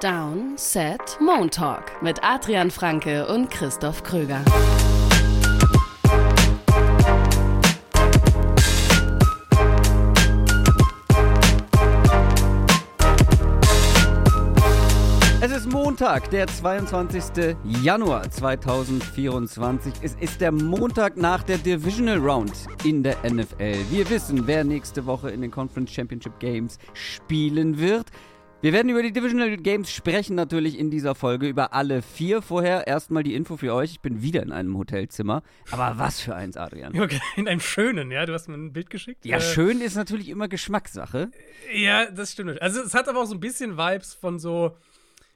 Down, Set, Moon Talk mit Adrian Franke und Christoph Kröger. Es ist Montag, der 22. Januar 2024. Es ist der Montag nach der Divisional Round in der NFL. Wir wissen, wer nächste Woche in den Conference Championship Games spielen wird. Wir werden über die Divisional Games sprechen, natürlich in dieser Folge, über alle vier. Vorher erstmal die Info für euch. Ich bin wieder in einem Hotelzimmer. Aber was für eins, Adrian? Okay, in einem schönen, ja? Du hast mir ein Bild geschickt. Ja, Äh, schön ist natürlich immer Geschmackssache. Ja, das stimmt. Also, es hat aber auch so ein bisschen Vibes von so.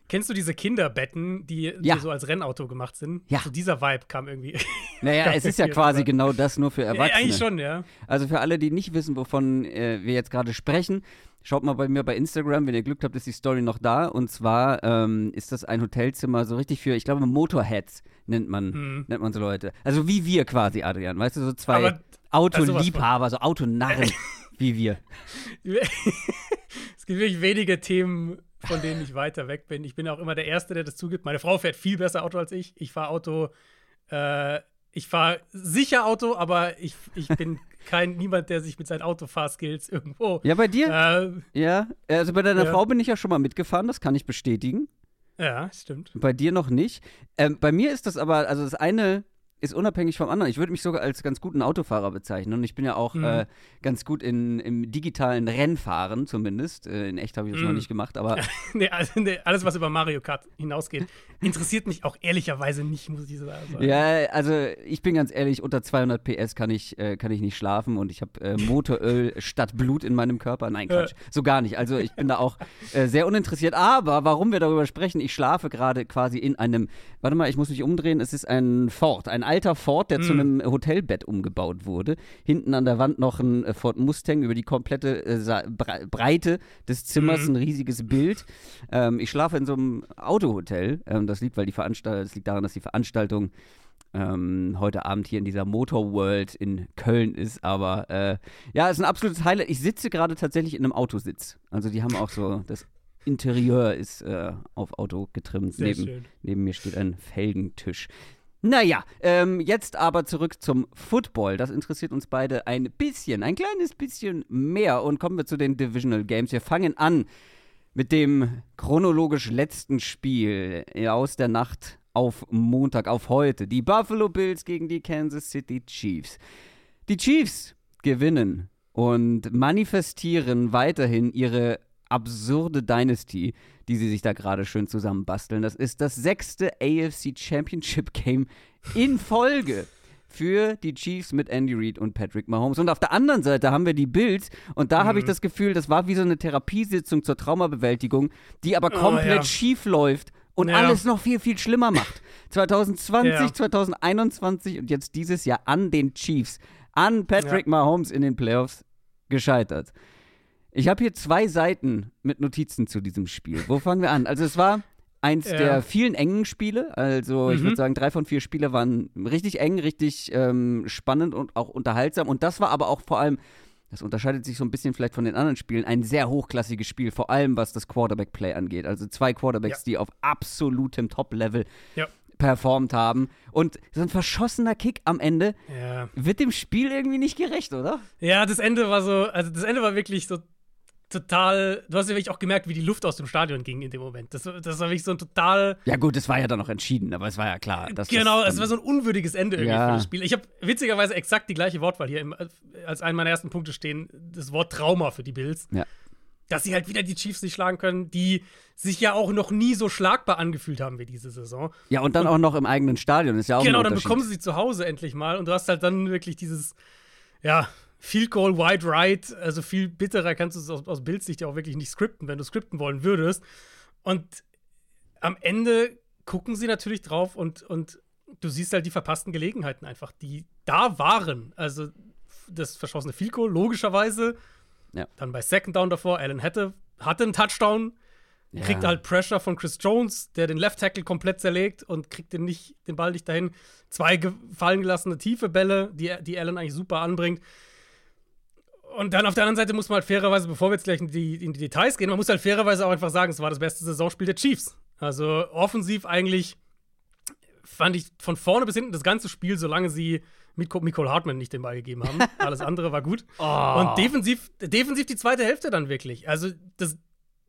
Kennst du diese Kinderbetten, die, Ja. die so als Rennauto gemacht sind? Ja. So dieser Vibe kam irgendwie. Naja, es ist ja quasi rüber. genau das nur für Ja, Erwachsene. eigentlich schon, ja. Also für alle, die nicht wissen, wovon äh, wir jetzt gerade sprechen, schaut mal bei mir bei Instagram, wenn ihr Glück habt, ist die Story noch da. Und zwar ähm, ist das ein Hotelzimmer so richtig für, ich glaube, Motorheads nennt man, Hm. nennt man so Leute. Also wie wir quasi, Adrian. Weißt du, so zwei Aber Autoliebhaber, so Autonarren wie wir. es gibt wirklich wenige Themen, von denen ich weiter weg bin. Ich bin auch immer der Erste, der das zugibt. Meine Frau fährt viel besser Auto als ich. Ich fahre Auto, äh, ich fahre sicher Auto, aber ich, ich bin kein niemand, der sich mit seinen Autofahrskills irgendwo. Ja, bei dir? Äh, Ja, also bei deiner Ja. Frau bin ich ja schon mal mitgefahren, das kann ich bestätigen. ja, stimmt. Bei dir noch nicht. Ähm, bei mir ist das aber, also das eine ist unabhängig vom anderen. Ich würde mich sogar als ganz guten Autofahrer bezeichnen. Und ich bin ja auch Mhm. äh, ganz gut in, im digitalen Rennfahren zumindest. Äh, in echt habe ich das noch Mhm. nicht gemacht, aber Nee, also, nee, alles, was über Mario Kart hinausgeht, interessiert mich auch ehrlicherweise nicht, muss ich sagen. ja, also ich bin ganz ehrlich, unter 200 PS kann ich, äh, kann ich nicht schlafen und ich habe äh, Motoröl statt Blut in meinem Körper. Nein, Quatsch, so gar nicht. Also ich bin da auch äh, sehr uninteressiert. Aber warum wir darüber sprechen, ich schlafe gerade quasi in einem, warte mal, ich muss mich umdrehen, es ist ein Ford, ein alter Ford, der zu einem Hotelbett umgebaut wurde. Hinten an der Wand noch ein äh, Ford Mustang über die komplette äh, Breite des Zimmers, ein riesiges Bild. Ähm, ich schlafe in so einem Autohotel. Ähm, das liegt, weil die Veranstaltung, das liegt daran, dass die Veranstaltung ähm, heute Abend hier in dieser Motor World in Köln ist. Aber äh, ja, es ist ein absolutes Highlight. Ich sitze gerade tatsächlich in einem Autositz. Also die haben auch so, das Interieur ist äh, auf Auto getrimmt. Sehr Neben, schön. neben mir steht ein Felgentisch. Naja, ähm, jetzt aber zurück zum Football. Das interessiert uns beide ein bisschen, ein kleines bisschen mehr. Und kommen wir zu den Divisional Games. Wir fangen an mit dem chronologisch letzten Spiel aus der Nacht auf Montag, auf heute. Die Buffalo Bills gegen die Kansas City Chiefs. Die Chiefs gewinnen und manifestieren weiterhin ihre absurde Dynasty, die sie sich da gerade schön zusammenbasteln. Das ist das sechste AFC Championship Game in Folge für die Chiefs mit Andy Reid und Patrick Mahomes. Und auf der anderen Seite haben wir die Bills und da habe ich das Gefühl, das war wie so eine Therapiesitzung zur Traumabewältigung, die aber Oh, komplett ja. schief läuft und Ja. alles noch viel, viel schlimmer macht. 2020, Ja. 2021 und jetzt dieses Jahr an den Chiefs, an Patrick Mahomes in den Playoffs gescheitert. Ich habe hier zwei Seiten mit Notizen zu diesem Spiel. Wo fangen wir an? Also es war eins Ja. der vielen engen Spiele. Also ich Mhm. würde sagen, drei von vier Spiele waren richtig eng, richtig ähm, spannend und auch unterhaltsam. Und das war aber auch vor allem, das unterscheidet sich so ein bisschen vielleicht von den anderen Spielen, ein sehr hochklassiges Spiel, vor allem was das Quarterback-Play angeht. Also zwei Quarterbacks, Ja. die auf absolutem Top-Level Ja. performt haben. Und so ein verschossener Kick am Ende wird dem Spiel irgendwie nicht gerecht, oder? ja, das Ende war so, also das Ende war wirklich so total, du hast ja wirklich auch gemerkt, wie die Luft aus dem Stadion ging in dem Moment. Das, das war wirklich so ein total, Ja gut, es war ja dann noch entschieden, aber es war ja klar. Genau, es war so ein unwürdiges Ende irgendwie Ja. für das Spiel. Ich habe witzigerweise exakt die gleiche Wortwahl hier im, als einen meiner ersten Punkte stehen, das Wort Trauma für die Bills. Ja. Dass sie halt wieder die Chiefs nicht schlagen können, die sich ja auch noch nie so schlagbar angefühlt haben wie diese Saison. Ja, und dann auch noch im eigenen Stadion, ist ja auch Genau, dann bekommen sie sie zu Hause endlich mal und du hast halt dann wirklich dieses, ja, Field Goal, Wide Right, also viel bitterer kannst du es aus, aus Bildsicht ja auch wirklich nicht skripten, wenn du skripten wollen würdest. Und am Ende gucken sie natürlich drauf und, und du siehst halt die verpassten Gelegenheiten einfach, die da waren. Also das verschossene Field Goal, logischerweise. Ja. Dann bei Second Down davor, Allen hätte, hatte einen Touchdown, Ja. kriegt halt Pressure von Chris Jones, der den Left Tackle komplett zerlegt und kriegt den, nicht, den Ball nicht dahin. Zwei fallen gelassene tiefe Bälle, die, die Allen eigentlich super anbringt. Und dann auf der anderen Seite muss man halt fairerweise, bevor wir jetzt gleich in die, in die Details gehen, man muss halt fairerweise auch einfach sagen, es war das beste Saisonspiel der Chiefs. Also offensiv eigentlich fand ich von vorne bis hinten das ganze Spiel, solange sie mit Nicole Hartman nicht den Ball gegeben haben. Alles andere war gut. Oh. Und defensiv, defensiv die zweite Hälfte dann wirklich. Also, das,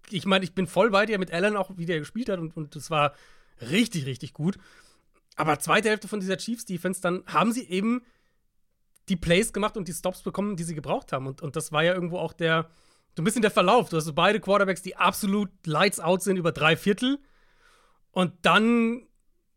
ich meine, ich bin voll bei dir mit Allen auch, wie der gespielt hat und, und das war richtig, richtig gut. Aber zweite Hälfte von dieser Chiefs-Defense, dann haben sie eben die Plays gemacht und die Stops bekommen, die sie gebraucht haben. Und, und das war ja irgendwo auch der, so ein bisschen der Verlauf. Du hast so beide Quarterbacks, die absolut lights out sind über drei Viertel. Und dann,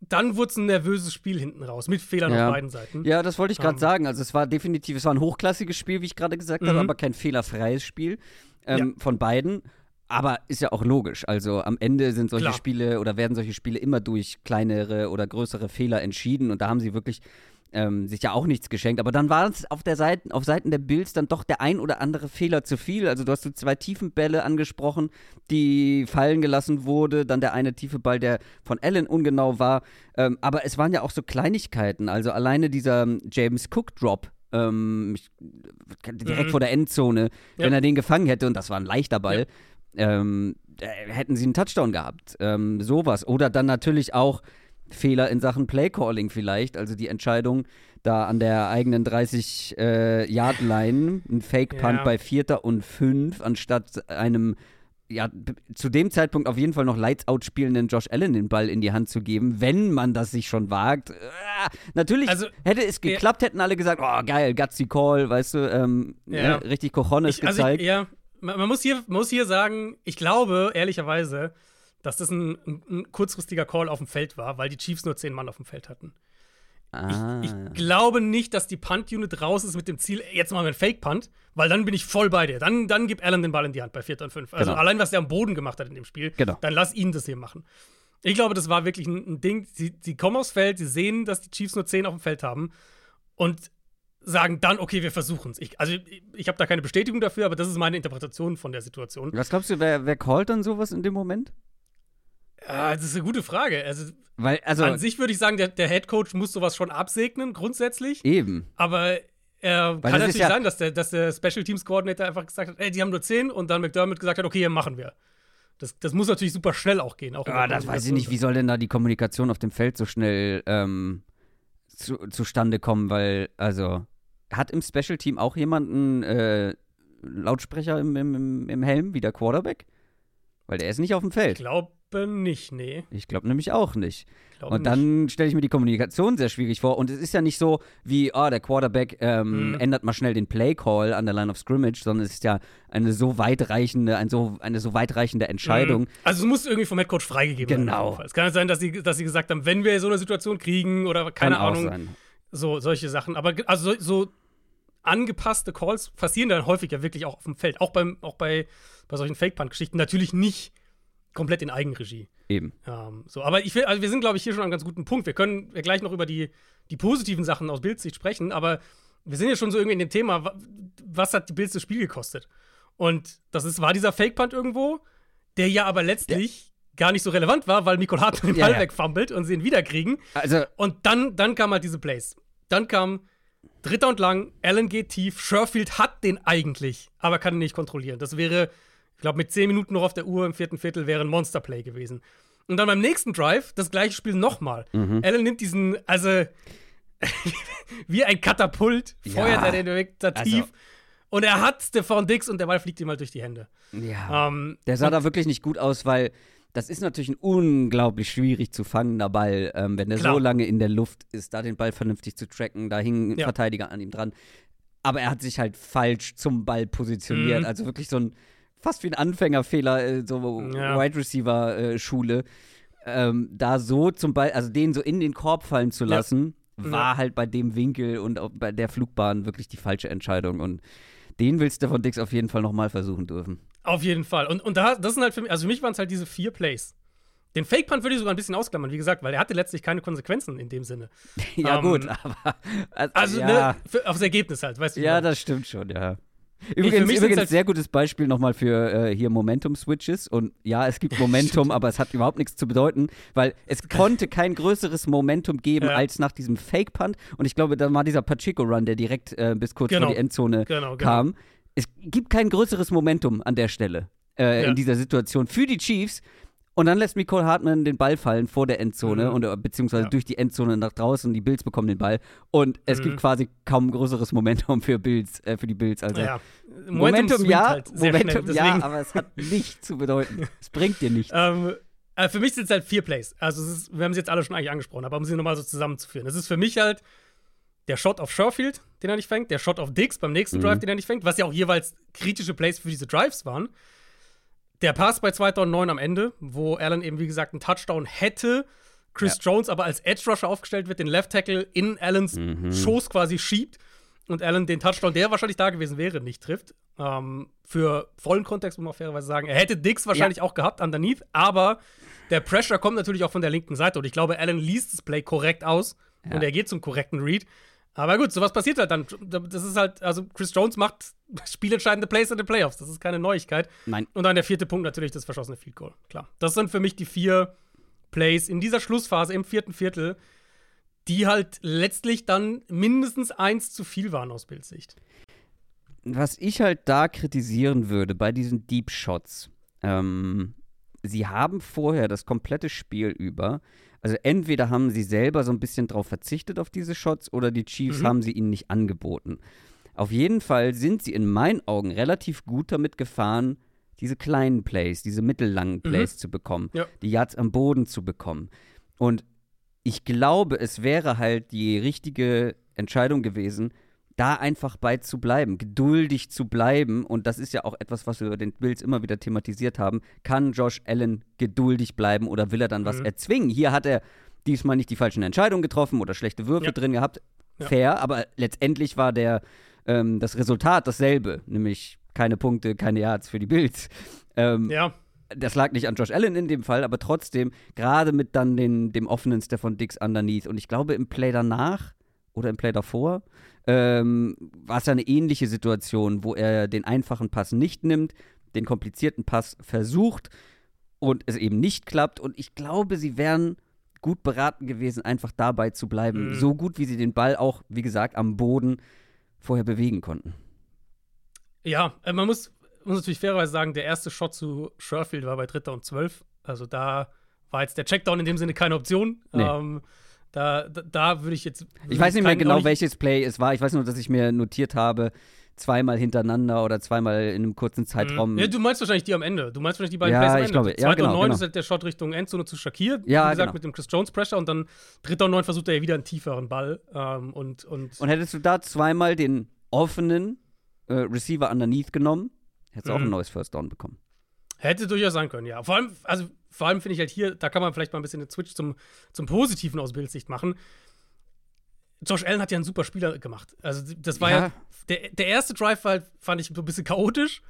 dann wurde es ein nervöses Spiel hinten raus, mit Fehlern Ja. auf beiden Seiten. Ja, das wollte ich gerade Ähm. sagen. Also es war definitiv, es war ein hochklassiges Spiel, wie ich gerade gesagt habe, Mhm. aber kein fehlerfreies Spiel ähm, von beiden. Aber ist ja auch logisch. Also am Ende sind solche Klar. Spiele oder werden solche Spiele immer durch kleinere oder größere Fehler entschieden. Und da haben sie wirklich ähm, sich ja auch nichts geschenkt. Aber dann war es auf der Seite, auf Seiten der Bills dann doch der ein oder andere Fehler zu viel. Also du hast so zwei tiefen Bälle angesprochen, die fallen gelassen wurde. Dann der eine tiefe Ball, der von Allen ungenau war. Ähm, aber es waren ja auch so Kleinigkeiten. Also alleine dieser James Cook Drop. Ähm, direkt Mhm. vor der Endzone, wenn Ja. er den gefangen hätte, und das war ein leichter Ball, ähm, äh, hätten sie einen Touchdown gehabt. Ähm, sowas. Oder dann natürlich auch Fehler in Sachen Playcalling vielleicht. Also die Entscheidung, da an der eigenen 30-Yard-Line ein Fake-Punt Ja. bei Vierter und Fünf, anstatt einem ja, zu dem Zeitpunkt auf jeden Fall noch Lights-Out spielenden Josh Allen den Ball in die Hand zu geben, wenn man das sich schon wagt. Ah, natürlich Also, hätte es ja. geklappt, hätten alle gesagt, oh geil, gutsy Call, weißt du, ähm, Ja. ne, richtig Cojones Ich, also gezeigt. ich, ja, man, man muss, hier, man muss hier sagen, ich glaube, ehrlicherweise, dass das ein, ein, kurzfristiger Call auf dem Feld war, weil die Chiefs nur zehn Mann auf dem Feld hatten. ah. Ich glaube nicht, dass die Punt-Unit raus ist mit dem Ziel, jetzt machen wir einen Fake-Punt, weil dann bin ich voll bei dir. Dann, dann gib Allen den Ball in die Hand bei 4. und 5. Also Genau. allein, was der am Boden gemacht hat in dem Spiel, Genau. dann lass ihn das hier machen. Ich glaube, das war wirklich ein, ein Ding. Sie, sie kommen aufs Feld, sie sehen, dass die Chiefs nur 10 auf dem Feld haben und sagen dann, okay, wir versuchen es. Ich, also ich, ich habe da keine Bestätigung dafür, aber das ist meine Interpretation von der Situation. Was glaubst du, wer, wer callt dann sowas in dem Moment? Ah, das ist eine gute Frage. Also, Weil, also, an sich würde ich sagen, der, der Head Coach muss sowas schon absegnen, grundsätzlich. eben. Aber äh, kann natürlich ja- sein, dass der, dass der Special Teams Coordinator einfach gesagt hat, ey, die haben nur 10 und dann McDermott gesagt hat, okay, hier machen wir. Das, das muss natürlich super schnell auch gehen. Auch in Ah, das weiß ich nicht, wie soll denn da die Kommunikation auf dem Feld so schnell ähm, zu, zustande kommen, weil, also, hat im Special Team auch jemanden äh, Lautsprecher im, im, im- Helm wie der Quarterback? Weil der ist nicht auf dem Ich Feld. glaube nicht, nee. Ich glaube nämlich auch nicht. Ich glaube Und dann stelle ich mir die Kommunikation sehr schwierig vor. Und es ist ja nicht so wie, ah, der Quarterback ähm, Mhm. ändert mal schnell den Play-Call an der Line of Scrimmage, sondern es ist ja eine so weitreichende, ein so, eine so weitreichende Entscheidung. Mhm. Also es muss irgendwie vom Head Coach freigegeben werden. Genau. jeden Fall. Es kann ja sein, dass sie, dass sie gesagt haben, wenn wir so eine Situation kriegen oder keine Kann auch Ahnung, sein. so solche Sachen. Aber also so, so angepasste Calls passieren dann häufig ja wirklich auch auf dem Feld. Auch, beim, auch bei, bei solchen Fake-Punt-Geschichten. Natürlich nicht komplett in Eigenregie. Eben. Ähm, so, aber ich will, also wir sind, glaube ich, hier schon an einem ganz guten Punkt. Wir können ja gleich noch über die, die positiven Sachen aus Bildsicht sprechen, aber wir sind ja schon so irgendwie in dem Thema, wa- was hat die Bills das Spiel gekostet? Und das ist, war dieser Fake-Punt irgendwo, der ja aber letztlich gar nicht so relevant war, weil Nicole Hartmann den Ja, Ball ja. wegfummelt und sie ihn wiederkriegen. Also, Und dann, dann kam halt diese Plays. Dann kam Dritter und lang, Allen geht tief, Sherfield hat den eigentlich, aber kann ihn nicht kontrollieren. Das wäre, ich glaube, mit 10 Minuten noch auf der Uhr im vierten Viertel wäre ein Monsterplay gewesen. Und dann beim nächsten Drive, das gleiche Spiel nochmal. Mhm. Allen nimmt diesen, also wie ein Katapult, feuert Ja, er den weg da tief. also- und er hat Stefan Dix und der Ball fliegt ihm halt durch die Hände. ja. Ähm, Der sah da wirklich nicht gut aus, weil das ist natürlich ein unglaublich schwierig zu fangender Ball, ähm, wenn der Klar. so lange in der Luft ist, da den Ball vernünftig zu tracken. Da hing ein Ja. Verteidiger an ihm dran. Aber er hat sich halt falsch zum Ball positioniert. Mhm. Also wirklich so ein fast wie ein Anfängerfehler, äh, so Ja. Wide Receiver äh, Schule. Ähm, da so zum Ball, also den so in den Korb fallen zu Ja. lassen, war Ja. halt bei dem Winkel und bei der Flugbahn wirklich die falsche Entscheidung. Und den will Stefan Dix auf jeden Fall nochmal versuchen dürfen. Auf jeden Fall. Und, und da, das sind halt für mich, also für mich waren es halt diese vier Plays. Den Fake-Punt würde ich sogar ein bisschen ausklammern, wie gesagt, weil er hatte letztlich keine Konsequenzen in dem Sinne. ja, Ähm, gut, aber. Also, Also, ja, ne, für, aufs Ergebnis halt, weißt du? ja, das stimmt schon, ja. Übrigens, übrigens halt- sehr gutes Beispiel nochmal für äh, hier Momentum-Switches. Und ja, es gibt Momentum, aber es hat überhaupt nichts zu bedeuten, weil es konnte kein größeres Momentum geben Ja. als nach diesem Fake-Punt. Und ich glaube, da war dieser Pacheco-Run, der direkt äh, bis kurz Genau. vor die Endzone Genau, genau. kam. es gibt kein größeres Momentum an der Stelle äh, Ja. in dieser Situation für die Chiefs. Und dann lässt Nicole Hartmann den Ball fallen vor der Endzone Mhm. und, äh, beziehungsweise Ja. durch die Endzone nach draußen. Die Bills bekommen den Ball. Und es Mhm. gibt quasi kaum größeres Momentum für, Bills, äh, für die Bills. Also Ja. Momentum, swingt ja, halt Momentum schnell, ja, aber es hat nichts zu bedeuten. Es bringt dir nichts. Ähm, äh, für mich sind es halt vier Plays. Also ist, wir haben sie jetzt alle schon eigentlich angesprochen, aber um sie nochmal so zusammenzuführen. Es ist für mich halt der Shot auf Sherfield, den er nicht fängt, der Shot auf Dix beim nächsten Mhm. Drive, den er nicht fängt, was ja auch jeweils kritische Plays für diese Drives waren. Der Pass bei 2009 am Ende, wo Allen eben, wie gesagt, einen Touchdown hätte, Chris Jones aber als Edge Rusher aufgestellt wird, den Left Tackle in Allens Mhm. Schoß quasi schiebt und Allen den Touchdown, der wahrscheinlich da gewesen wäre, nicht trifft. Ähm, für vollen Kontext muss man fairerweise sagen, er hätte Dix wahrscheinlich auch gehabt underneath, aber der Pressure kommt natürlich auch von der linken Seite und ich glaube, Allen liest das Play korrekt aus Ja. und er geht zum korrekten Read. Aber gut, sowas passiert halt dann. Das ist halt, also Chris Jones macht spielentscheidende Plays in den Playoffs. Das ist keine Neuigkeit. Nein. Und dann der vierte Punkt natürlich das verschossene Field Goal. Klar. Das sind für mich die vier Plays in dieser Schlussphase im vierten Viertel, die halt letztlich dann mindestens eins zu viel waren aus Bilds Sicht. Was ich halt da kritisieren würde bei diesen Deep Shots, ähm, sie haben vorher das komplette Spiel über, also entweder haben sie selber so ein bisschen drauf verzichtet auf diese Shots oder die Chiefs Mhm. haben sie ihnen nicht angeboten. Auf jeden Fall sind sie in meinen Augen relativ gut damit gefahren, diese kleinen Plays, diese mittellangen Plays zu bekommen, Ja. die Yards am Boden zu bekommen. Und ich glaube, es wäre halt die richtige Entscheidung gewesen, da einfach bei zu bleiben, geduldig zu bleiben. Und das ist ja auch etwas, was wir über den Bills immer wieder thematisiert haben. Kann Josh Allen geduldig bleiben oder will er dann was Mhm. erzwingen? Hier hat er diesmal nicht die falschen Entscheidungen getroffen oder schlechte Würfe Ja. drin gehabt. Ja. Fair, aber letztendlich war der, ähm, das Resultat dasselbe, nämlich keine Punkte, keine Yards für die Bills. Ähm, Ja, das lag nicht an Josh Allen in dem Fall, aber trotzdem, gerade mit dann den, dem offenen Stefan Dix underneath. Und ich glaube, im Play danach oder im Play davor ähm, war es ja eine ähnliche Situation, wo er den einfachen Pass nicht nimmt, den komplizierten Pass versucht und es eben nicht klappt. Und ich glaube, sie wären gut beraten gewesen, einfach dabei zu bleiben. Mhm. So gut, wie sie den Ball auch, wie gesagt, am Boden vorher bewegen konnten. ja, äh, man muss, muss natürlich fairerweise sagen, der erste Shot zu Sherfield war bei Dritter und Zwölf. Also da war jetzt der Checkdown in dem Sinne keine Option. Nee. Ähm, da, da, da würde ich jetzt. Ich weiß nicht mehr genau, auch nicht- welches Play es war. Ich weiß nur, dass ich mir notiert habe, zweimal hintereinander oder zweimal in einem kurzen Zeitraum. Mhm. Ja, du meinst wahrscheinlich die am Ende. Du meinst wahrscheinlich die beiden Ja, Plays am ich Ende. glaube, ja, genau, und neun genau. ist halt der Shot Richtung Endzone zu Shakir. Ja, wie gesagt, genau. mit dem Chris Jones Pressure und dann dritter und neun versucht er ja wieder einen tieferen Ball. Ähm, und, und, Und hättest du da zweimal den offenen äh, Receiver underneath genommen, hättest du auch Mhm. ein neues First Down bekommen. Hätte durchaus sein können, ja. Vor allem, also vor allem finde ich halt hier, da kann man vielleicht mal ein bisschen den Switch zum, zum Positiven aus Bildsicht machen. Josh Allen hat ja einen super Spieler gemacht. Also das war ja, Ja. der, der erste Drive war halt, fand ich so ein bisschen chaotisch.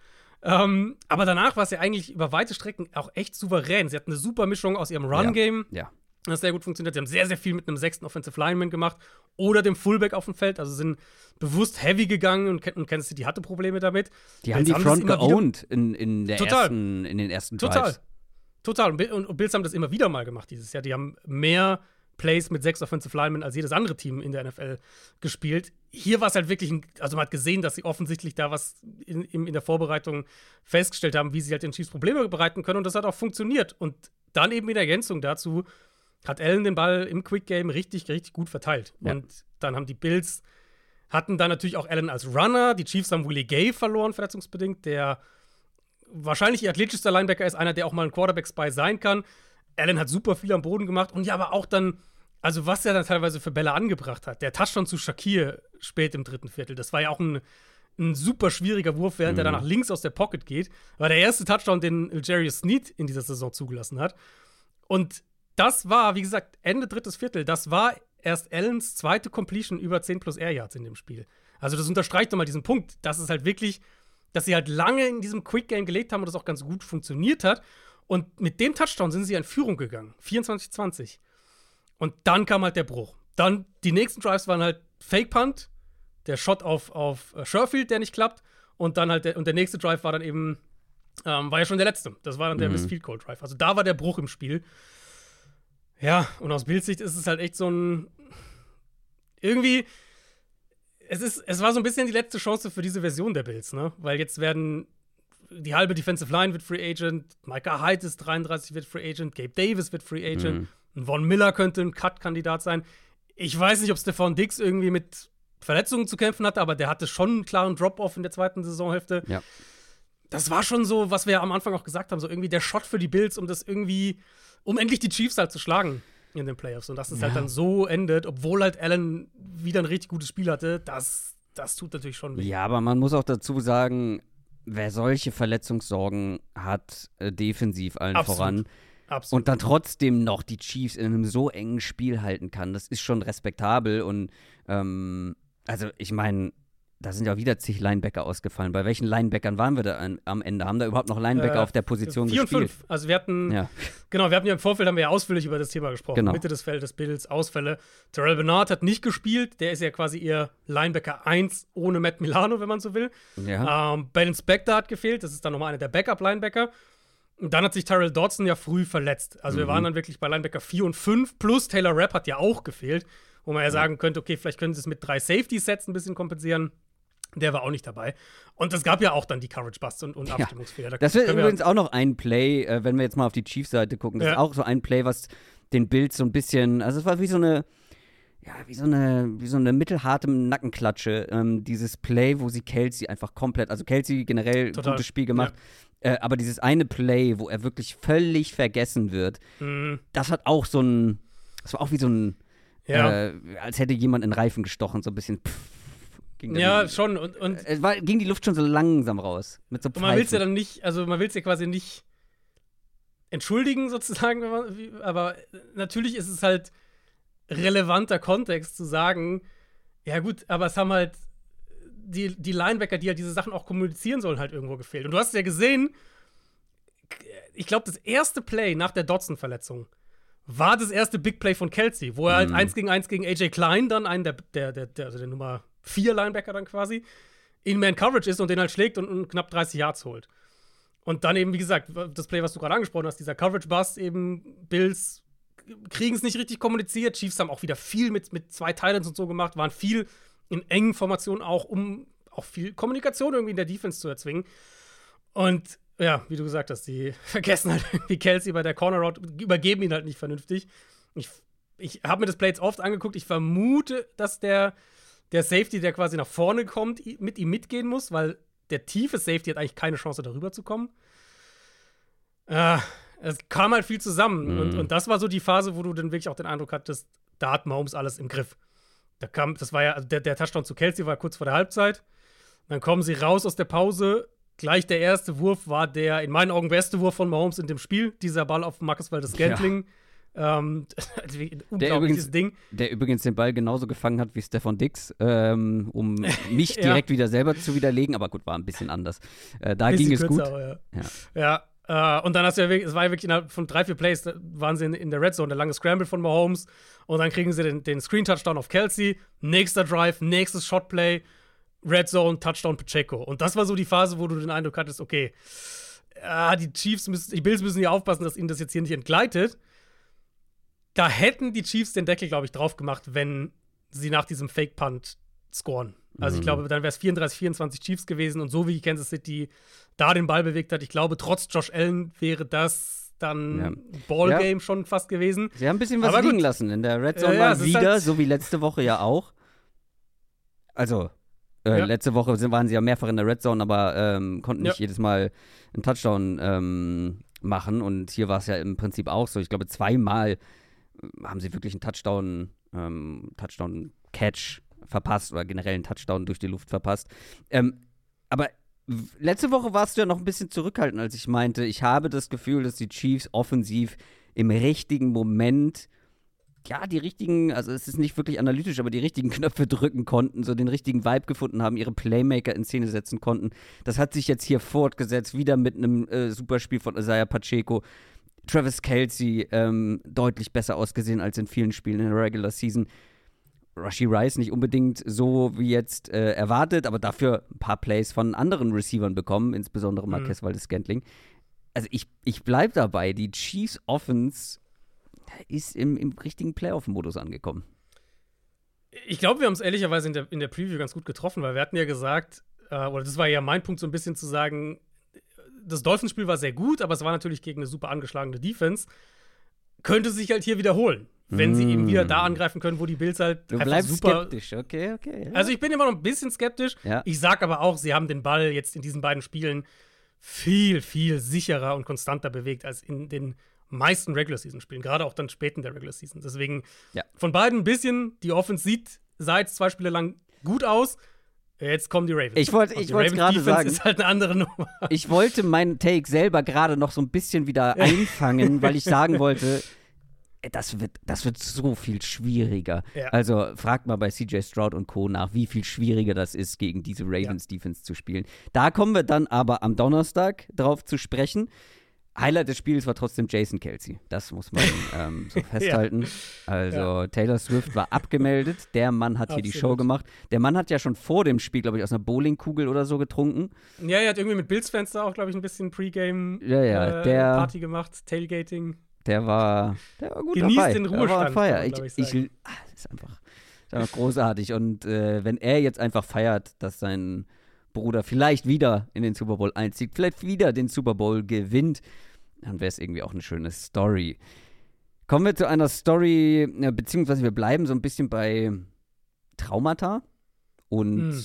Ähm, aber danach war es ja eigentlich über weite Strecken auch echt souverän. Sie hat eine super Mischung aus ihrem Run-Game, Ja. das sehr gut funktioniert. Sie haben sehr, sehr viel mit einem sechsten Offensive Lineman gemacht oder dem Fullback auf dem Feld. Also sind bewusst heavy gegangen und, und Kansas City hatte Probleme damit. Die haben die haben Front wieder- geowned in, in, der Total. ersten, in den ersten Total. Drives. Total. Und, und, und Bills haben das immer wieder mal gemacht dieses Jahr. Die haben mehr Plays mit sechs Offensive Linemen als jedes andere Team in der NFL gespielt. Hier war es halt wirklich, ein, also man hat gesehen, dass sie offensichtlich da was in, in der Vorbereitung festgestellt haben, wie sie halt den Chiefs Probleme bereiten können. Und das hat auch funktioniert. Und dann eben in Ergänzung dazu hat Allen den Ball im Quick Game richtig, richtig gut verteilt. Ja. Und dann haben die Bills hatten dann natürlich auch Allen als Runner. Die Chiefs haben Willie Gay verloren, verletzungsbedingt, der wahrscheinlich ihr athletischster Linebacker ist, einer, der auch mal ein Quarterback-Spy sein kann. Allen hat super viel am Boden gemacht und ja, aber auch dann, also was er dann teilweise für Bälle angebracht hat. Der Touchdown zu Shakir spät im dritten Viertel, das war ja auch ein, ein super schwieriger Wurf, während er dann nach links aus der Pocket geht. War der erste Touchdown, den Jarius Sneed in dieser Saison zugelassen hat. Und das war, wie gesagt, Ende drittes Viertel. Das war erst Allens zweite Completion über 10 plus Air Yards in dem Spiel. Also das unterstreicht nochmal diesen Punkt, dass es halt wirklich, dass sie halt lange in diesem Quick Game gelegt haben und das auch ganz gut funktioniert hat. Und mit dem Touchdown sind sie in Führung gegangen. 24-20. Und dann kam halt der Bruch. Dann die nächsten Drives waren halt Fake Punt, der Shot auf, auf äh, Sherfield, der nicht klappt. Und dann halt der, und der nächste Drive war dann eben, ähm, war ja schon der letzte. Das war dann der Mhm. Miss Field Goal Drive. Also da war der Bruch im Spiel. Ja, und aus Bildsicht ist es halt echt so ein. Irgendwie. es, ist, es war so ein bisschen die letzte Chance für diese Version der Bills, ne? Weil jetzt werden die halbe Defensive Line wird Free Agent, Micah Hyde ist 33, wird Free Agent, Gabe Davis wird Free Agent, mhm. Von Miller könnte ein Cut-Kandidat sein. Ich weiß nicht, ob Stefan Dix irgendwie mit Verletzungen zu kämpfen hatte, aber der hatte schon einen klaren Drop-Off in der zweiten Saisonhälfte. Ja. Das war schon so, was wir ja am Anfang auch gesagt haben, so irgendwie der Shot für die Bills, um das irgendwie, um endlich die Chiefs halt zu schlagen in den Playoffs. Und dass es halt ja. halt dann so endet, obwohl halt Allen wieder ein richtig gutes Spiel hatte, das, das tut natürlich schon weh. Ja, aber man muss auch dazu sagen, wer solche Verletzungssorgen hat, äh, defensiv allen Absolut. voran, Absolut. und dann trotzdem noch die Chiefs in einem so engen Spiel halten kann, das ist schon respektabel. Und ähm, also ich meine, da sind ja wieder zig Linebacker ausgefallen. Bei welchen Linebackern waren wir da am Ende? Haben da überhaupt noch Linebacker äh, auf der Position vier gespielt? Und fünf. Also wir hatten, ja. genau, wir hatten ja im Vorfeld haben wir ja ausführlich über das Thema gesprochen. Genau. Mitte des Feldes, Bills, Ausfälle. Terrell Bernard hat nicht gespielt. Der ist ja quasi ihr Linebacker 1 ohne Matt Milano, wenn man so will. Ja. Ähm, ben Spector hat gefehlt. Das ist dann nochmal einer der Backup-Linebacker. Und dann hat sich Tyrell Dodson ja früh verletzt. Also mhm. wir waren dann wirklich bei Linebacker 4 und 5. Plus Taylor Rapp hat ja auch gefehlt. Wo man ja sagen könnte, okay, vielleicht können sie es mit drei Safety-Sets ein bisschen kompensieren. Der war auch nicht dabei. Und es gab ja auch dann die Coverage-Busts und, und Abstimmungsfehler. Ja. Das wäre übrigens auch noch ein Play, äh, wenn wir jetzt mal auf die Chiefs-Seite gucken. Das ja. ist auch so ein Play, was den Bild so ein bisschen, also es war wie so eine, ja, wie so eine, wie so eine mittelharte Nackenklatsche. Ähm, dieses Play, wo sie Kelsey einfach komplett, also Kelsey generell Total. gutes Spiel gemacht. Äh, aber dieses eine Play, wo er wirklich völlig vergessen wird, mhm. das hat auch so ein, das war auch wie so ein, ja. äh, als hätte jemand in Reifen gestochen, so ein bisschen. Pff, ja, die, schon. Und, und es war, ging die Luft schon so langsam raus. Mit so und man will es ja dann nicht, also man will es ja quasi nicht entschuldigen, sozusagen, man, aber natürlich ist es halt relevanter Kontext zu sagen, ja gut, aber es haben halt die, die Linebacker, die halt diese Sachen auch kommunizieren sollen, halt irgendwo gefehlt. Und du hast es ja gesehen, ich glaube, das erste Play nach der Dodson-Verletzung war das erste Big Play von Kelsey, wo er halt mhm. eins gegen eins gegen AJ Klein dann einen der, der, der, der, also der Nummer vier Linebacker dann quasi, in Man-Coverage ist und den halt schlägt und, und, knapp 30 Yards holt. Und dann eben, wie gesagt, das Play, was du gerade angesprochen hast, dieser Coverage-Bust, eben Bills kriegen es nicht richtig kommuniziert. Chiefs haben auch wieder viel mit, mit zwei Titans und so gemacht, waren viel in engen Formationen auch, um auch viel Kommunikation irgendwie in der Defense zu erzwingen. Und ja, wie du gesagt hast, die vergessen halt irgendwie Kelsey bei der Corner Route, übergeben ihn halt nicht vernünftig. Ich, ich habe mir das Play jetzt oft angeguckt. Ich vermute, dass der der Safety, der quasi nach vorne kommt, mit ihm mitgehen muss, weil der tiefe Safety hat eigentlich keine Chance, darüber zu kommen. Äh, es kam halt viel zusammen. Mhm. Und, und das war so die Phase, wo du dann wirklich auch den Eindruck hattest, da hat Mahomes alles im Griff. Da kam, das war ja, also der, der Touchdown zu Kelsey war kurz vor der Halbzeit. Dann kommen sie raus aus der Pause. Gleich der erste Wurf war der in meinen Augen beste Wurf von Mahomes in dem Spiel. Dieser Ball auf Marcus Waldes Gantling. Ja ähm, der, übrigens, Ding. der übrigens den Ball genauso gefangen hat wie Stefan Dix, ähm, um ja. direkt wieder selber zu widerlegen, aber gut, war ein bisschen anders. Äh, da ging es gut. Aber, ja. ja. ja. Äh, und dann hast du ja wirklich, es war ja wirklich innerhalb von drei, vier Plays, waren sie in, in, der Red Zone, der lange Scramble von Mahomes. Und dann kriegen sie den, den Screen-Touchdown auf Kelsey. Nächster Drive, nächstes Shotplay, Red Zone, Touchdown Pacheco. Und das war so die Phase, wo du den Eindruck hattest, okay, ah, die Chiefs müssen, die Bills müssen ja aufpassen, dass ihnen das jetzt hier nicht entgleitet da hätten die Chiefs den Deckel, glaube ich, drauf gemacht, wenn sie nach diesem Fake-Punt scoren. Also ich mhm. glaube, dann wäre es 34, 24 Chiefs gewesen und so wie Kansas City da den Ball bewegt hat, ich glaube, trotz Josh Allen wäre das dann ja. Ballgame ja. schon fast gewesen. Sie haben ein bisschen was Aber liegen gut. lassen in der Red Zone ja, mal wieder, halt so wie letzte Woche ja auch. Also, äh, letzte Woche waren sie ja mehrfach in der Red Zone, aber ähm, konnten nicht jedes Mal einen Touchdown ähm, machen. Und hier war es ja im Prinzip auch so. Ich glaube, zweimal haben sie wirklich einen Touchdown, ähm, Touchdown-Catch verpasst oder generell einen Touchdown durch die Luft verpasst. Ähm, aber letzte Woche warst du ja noch ein bisschen zurückhaltend, als ich meinte, ich habe das Gefühl, dass die Chiefs offensiv im richtigen Moment ja, die richtigen, also es ist nicht wirklich analytisch, aber die richtigen Knöpfe drücken konnten, so den richtigen Vibe gefunden haben, ihre Playmaker in Szene setzen konnten. Das hat sich jetzt hier fortgesetzt, wieder mit einem äh, Superspiel von Isaiah Pacheco. Travis Kelsey ähm, deutlich besser ausgesehen als in vielen Spielen in der Regular Season. Rushy Rice nicht unbedingt so wie jetzt äh, erwartet, aber dafür ein paar Plays von anderen Receivern bekommen, insbesondere mhm. Marquez mhm. Valdes Scantling. Also ich, ich bleibe dabei, die Chiefs Offense ist im, im richtigen Playoff-Modus angekommen. Ich glaube, wir haben es ehrlicherweise in der, in der Preview ganz gut getroffen, weil wir hatten ja gesagt, äh, oder das war ja mein Punkt, so ein bisschen zu sagen, das Dolphins-Spiel war sehr gut, aber es war natürlich gegen eine super angeschlagene Defense. Könnte sich halt hier wiederholen, wenn mm. sie eben wieder da mm. angreifen können, wo die Bills halt du bleibst super. skeptisch, okay, okay. Ja. Also ich bin immer noch ein bisschen skeptisch. Ja. Ich sag aber auch, sie haben den Ball jetzt in diesen beiden Spielen viel, viel sicherer und konstanter bewegt als in den meisten Regular Season Spielen, gerade auch dann spät in der Regular Season. Deswegen ja. von beiden ein bisschen. Die Offense sieht seit zwei Spiele lang gut aus. Jetzt kommen die Ravens. Ich wollte ich wollte gerade sagen. ist halt eine andere Nummer. Ich wollte meinen Take selber gerade noch so ein bisschen wieder einfangen, weil ich sagen wollte, das wird, das wird so viel schwieriger. Ja. Also fragt mal bei CJ Stroud und Co. nach, wie viel schwieriger das ist, gegen diese Ravens Defense zu spielen. Da kommen wir dann aber am Donnerstag drauf zu sprechen. Highlight des Spiels war trotzdem Jason Kelsey. Das muss man ähm, so festhalten. ja. Also ja. Taylor Swift war abgemeldet. Der Mann hat Absolut. hier die Show gemacht. Der Mann hat ja schon vor dem Spiel, glaube ich, aus einer Bowlingkugel oder so getrunken. Ja, er hat irgendwie mit Bills da auch, glaube ich, ein bisschen Pre-Game ja, ja, äh, Party gemacht, Tailgating. Der war, der war gut Genießt dabei. den Ruhestand. Feier. Ich, ich, ich, ah, das ist einfach, das ist großartig. Und äh, wenn er jetzt einfach feiert, dass sein Bruder vielleicht wieder in den Super Bowl einzieht, vielleicht wieder den Super Bowl gewinnt, dann wäre es irgendwie auch eine schöne Story. Kommen wir zu einer Story, beziehungsweise wir bleiben so ein bisschen bei Traumata und hm.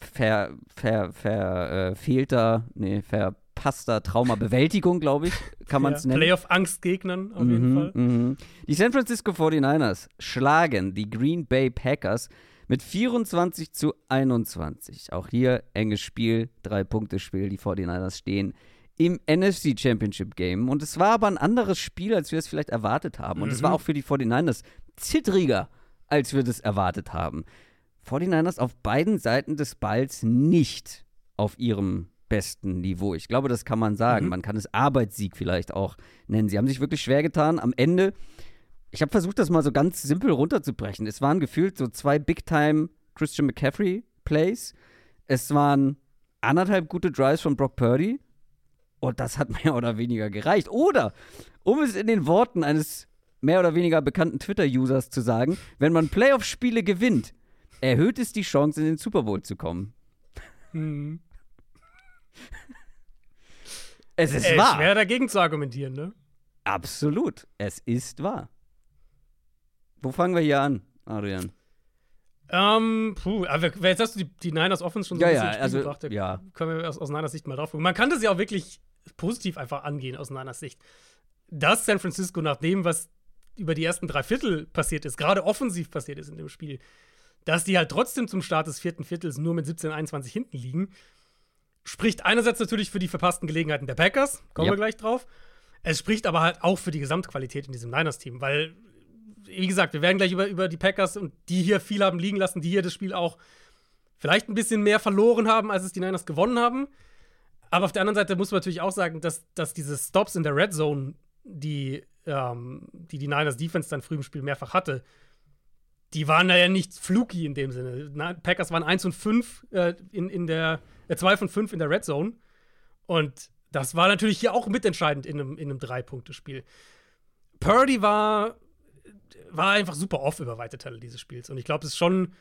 ver, ver, verfehlter, äh, nee, verpasster Traumabewältigung, glaube ich, kann man es ja, nennen. Playoff-Angstgegnern auf mhm, jeden Fall. Mhm. Die San Francisco 49ers schlagen die Green Bay Packers mit 24 zu 21. Auch hier enges Spiel, Drei-Punkte-Spiel. Die 49ers stehen im NFC Championship Game. Und es war aber ein anderes Spiel, als wir es vielleicht erwartet haben. Und mhm. es war mhm. auch für die 49ers zittriger, als wir das erwartet haben. 49ers auf beiden Seiten des Balls nicht auf ihrem besten Niveau. Ich glaube, das kann man sagen. Mhm. Man kann es Arbeitssieg vielleicht auch nennen. Sie haben sich wirklich schwer getan. Am Ende, ich habe versucht, das mal so ganz simpel runterzubrechen. Es waren gefühlt so zwei Big-Time Christian McCaffrey Plays. Es waren anderthalb gute Drives von Brock Purdy. Und das hat mehr oder weniger gereicht. Oder, um es in den Worten eines mehr oder weniger bekannten Twitter-Users zu sagen, wenn man Playoff-Spiele gewinnt, erhöht es die Chance, in den Super Bowl zu kommen. Hm. Es ist äh, wahr. Schwer dagegen zu argumentieren, ne? Absolut. Es ist wahr. Wo fangen wir hier an, Adrian? Ähm, puh, aber jetzt hast du die, die Niners Offense schon so ja, ein bisschen ja, also, gebracht, ja. können wir aus, aus Niners Sicht mal drauf gucken. Man kann das ja auch wirklich positiv einfach angehen aus Niners Sicht. Dass San Francisco nach dem, was über die ersten drei Viertel passiert ist, gerade offensiv passiert ist in dem Spiel, dass die halt trotzdem zum Start des vierten Viertels nur mit 17, 21 hinten liegen, spricht einerseits natürlich für die verpassten Gelegenheiten der Packers, kommen yep. wir gleich drauf. Es spricht aber halt auch für die Gesamtqualität in diesem Niners-Team, weil wie gesagt, wir werden gleich über, über die Packers und die hier viel haben liegen lassen, die hier das Spiel auch vielleicht ein bisschen mehr verloren haben, als es die Niners gewonnen haben. Aber auf der anderen Seite muss man natürlich auch sagen, dass, dass diese Stops in der Red Zone, die, ähm, die die Niners Defense dann früh im Spiel mehrfach hatte, die waren da ja nicht fluky in dem Sinne. Na, Packers waren 1 und 5 äh, in, in der, äh, 2 von 5 in der Red Zone. Und das war natürlich hier auch mitentscheidend in einem, in einem Drei-Punkte-Spiel. Purdy war war einfach super off über weite Teile dieses Spiels. Und ich glaube, das ist schon,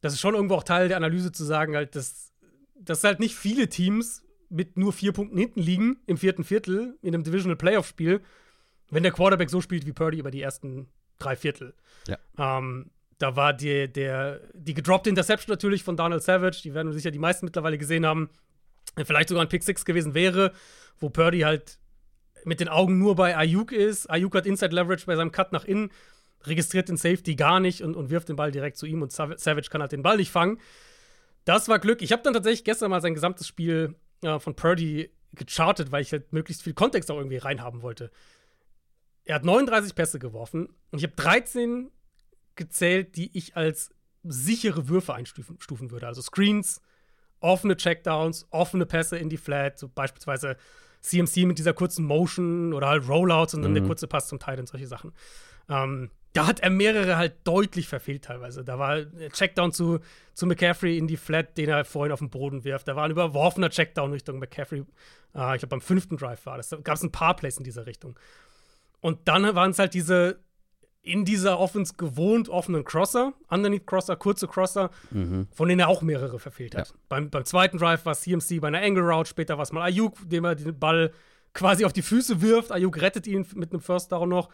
das ist schon irgendwo auch Teil der Analyse zu sagen, halt, dass, dass halt nicht viele Teams mit nur vier Punkten hinten liegen im vierten Viertel in einem Divisional Playoff-Spiel, wenn der Quarterback so spielt wie Purdy über die ersten drei Viertel. Ja. Ähm, da war die, der, die gedroppte Interception natürlich von Donald Savage, die werden sicher die meisten mittlerweile gesehen haben, vielleicht sogar ein Pick 6 gewesen wäre, wo Purdy halt mit den Augen nur bei Ayuk ist. Ayuk hat Inside Leverage bei seinem Cut nach innen registriert den Safety gar nicht und, und wirft den Ball direkt zu ihm und Savage kann halt den Ball nicht fangen. Das war Glück. Ich habe dann tatsächlich gestern mal sein gesamtes Spiel äh, von Purdy gechartet, weil ich halt möglichst viel Kontext auch irgendwie reinhaben wollte. Er hat 39 Pässe geworfen und ich habe 13 gezählt, die ich als sichere Würfe einstufen würde. Also Screens, offene Checkdowns, offene Pässe in die Flat, so beispielsweise CMC mit dieser kurzen Motion oder halt Rollouts und dann mhm. der kurze Pass zum Teil und solche Sachen. Ähm, da hat er mehrere halt deutlich verfehlt teilweise. Da war ein Checkdown zu, zu McCaffrey in die Flat, den er vorhin auf den Boden wirft. Da war ein überworfener Checkdown Richtung McCaffrey. Äh, ich glaube, beim fünften Drive war das. Da gab es ein paar Plays in dieser Richtung. Und dann waren es halt diese, in dieser Offense gewohnt offenen Crosser, Underneath Crosser, kurze Crosser, Mhm. von denen er auch mehrere verfehlt hat. Beim, beim zweiten Drive war es CMC bei einer Angle Route, später war es mal Ayuk, dem er den Ball quasi auf die Füße wirft. Ayuk rettet ihn mit einem First Down noch.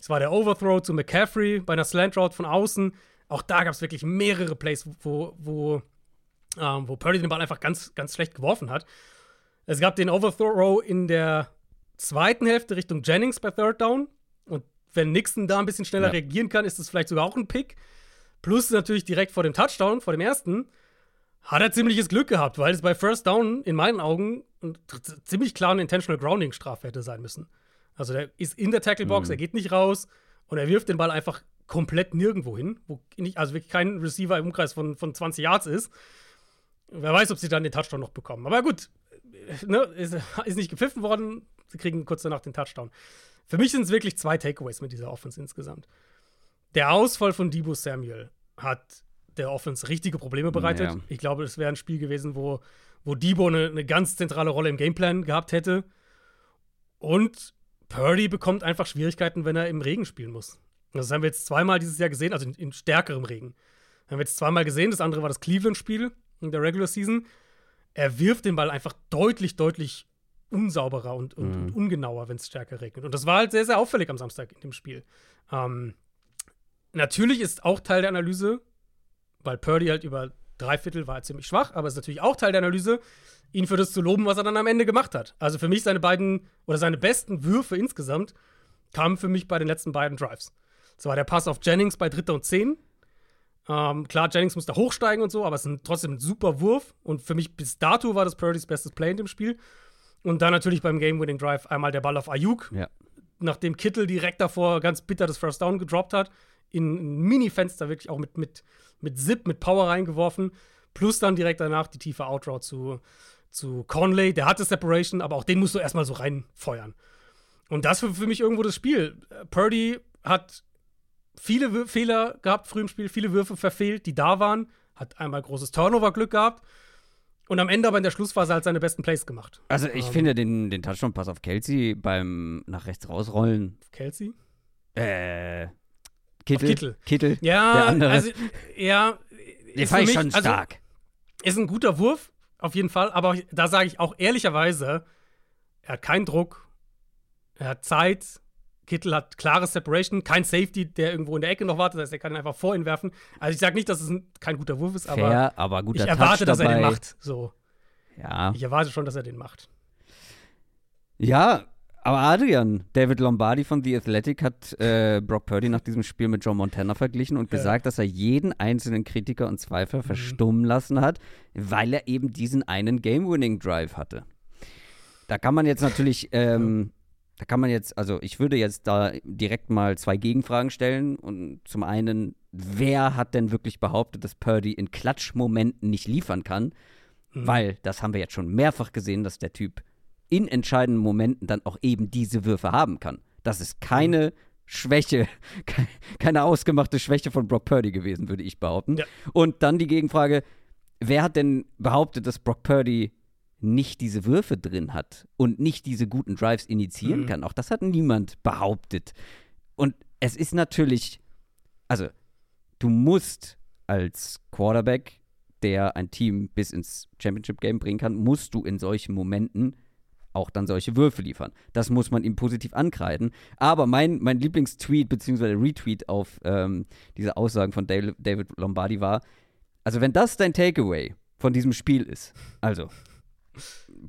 Es war der Overthrow zu McCaffrey bei einer Slant Route von außen. Auch da gab es wirklich mehrere Plays, wo, wo, ähm, wo Purdy den Ball einfach ganz, ganz schlecht geworfen hat. Es gab den Overthrow in der zweiten Hälfte Richtung Jennings bei Third Down. Und wenn Nixon da ein bisschen schneller Ja. reagieren kann, ist das vielleicht sogar auch ein Pick. Plus natürlich direkt vor dem Touchdown, vor dem ersten, hat er ziemliches Glück gehabt, weil es bei First Down in meinen Augen ziemlich klar eine Intentional Grounding Strafe hätte sein müssen. Also der ist in der Tacklebox, Mhm. er geht nicht raus und er wirft den Ball einfach komplett nirgendwo hin, wo nicht, also wirklich kein Receiver im Umkreis von, von 20 Yards ist. Wer weiß, ob sie dann den Touchdown noch bekommen. Aber gut, äh, ne, ist, ist nicht gepfiffen worden. Sie kriegen kurz danach den Touchdown. Für mich sind es wirklich zwei Takeaways mit dieser Offense insgesamt. Der Ausfall von Debo Samuel hat der Offense richtige Probleme bereitet. Ja. Ich glaube, es wäre ein Spiel gewesen, wo, wo Debo eine, eine ganz zentrale Rolle im Gameplan gehabt hätte. Und Purdy bekommt einfach Schwierigkeiten, wenn er im Regen spielen muss. Das haben wir jetzt zweimal dieses Jahr gesehen, also in, in stärkerem Regen. Haben wir jetzt zweimal gesehen. Das andere war das Cleveland-Spiel in der Regular Season. Er wirft den Ball einfach deutlich, deutlich unsauberer und, und, Mhm. und ungenauer, wenn es stärker regnet. Und das war halt sehr, sehr auffällig am Samstag in dem Spiel. Ähm, natürlich ist auch Teil der Analyse, weil Purdy halt über drei Viertel war er ziemlich schwach, aber es ist natürlich auch Teil der Analyse, ihn für das zu loben, was er dann am Ende gemacht hat. Also für mich seine beiden oder seine besten Würfe insgesamt kamen für mich bei den letzten beiden Drives. Das war der Pass auf Jennings bei Dritter und Zehn. Ähm, klar, Jennings musste hochsteigen und so, aber es ist trotzdem ein super Wurf. Und für mich bis dato war das Purdy's bestes Play in dem Spiel. Und dann natürlich beim Game-Winning Drive einmal der Ball auf Ayuk, Ja. Nachdem Kittel direkt davor ganz bitter das First Down gedroppt hat, in ein Mini-Fenster wirklich auch mit, mit, mit Zip, mit Power reingeworfen. Plus dann direkt danach die tiefe Outroute zu, zu Conley. Der hatte Separation, aber auch den musst du erstmal so reinfeuern. Und das für, für mich irgendwo das Spiel. Purdy hat viele Fehler gehabt früh im Spiel, viele Würfe verfehlt, die da waren. Hat einmal großes Turnover-Glück gehabt. Und am Ende aber in der Schlussphase halt seine besten Plays gemacht. Also ich Ähm. finde den, den Touchdown-Pass auf Kelsey beim nach rechts rausrollen, Kelsey? äh, Kittel, Kittel. Kittel, Ja, der also, ja. den ist fand ich mich- schon also, stark. Ist ein guter Wurf, auf jeden Fall. Aber da sage ich auch ehrlicherweise, er hat keinen Druck, er hat Zeit. Kittel hat klare Separation, kein Safety, der irgendwo in der Ecke noch wartet, das heißt, er kann ihn einfach vor ihn werfen. Also ich sage nicht, dass es ein, kein guter Wurf ist, aber Fair, aber ich erwarte, dass er den macht. So, Ja. ich erwarte schon, dass er den macht. Ja, aber Adrian, David Lombardi von The Athletic hat äh, Brock Purdy nach diesem Spiel mit Joe Montana verglichen und Ja. gesagt, dass er jeden einzelnen Kritiker und Zweifler verstummen lassen hat, weil er eben diesen einen Game-Winning-Drive hatte. Da kann man jetzt natürlich, ähm, da kann man jetzt, also ich würde jetzt da direkt mal zwei Gegenfragen stellen. Und zum einen, wer hat denn wirklich behauptet, dass Purdy in Klatschmomenten nicht liefern kann? Mhm. Weil das haben wir jetzt schon mehrfach gesehen, dass der Typ in entscheidenden Momenten dann auch eben diese Würfe haben kann. Das ist keine Schwäche, ke- keine ausgemachte Schwäche von Brock Purdy gewesen, würde ich behaupten. Ja. Und dann die Gegenfrage, wer hat denn behauptet, dass Brock Purdy nicht diese Würfe drin hat und nicht diese guten Drives initiieren Mhm. kann? Auch das hat niemand behauptet. Und es ist natürlich, also du musst als Quarterback, der ein Team bis ins Championship-Game bringen kann, musst du in solchen Momenten auch dann solche Würfe liefern. Das muss man ihm positiv ankreiden. Aber mein, mein Lieblingstweet bzw. Retweet auf ähm, diese Aussagen von David Lombardi war, also wenn das dein Takeaway von diesem Spiel ist, also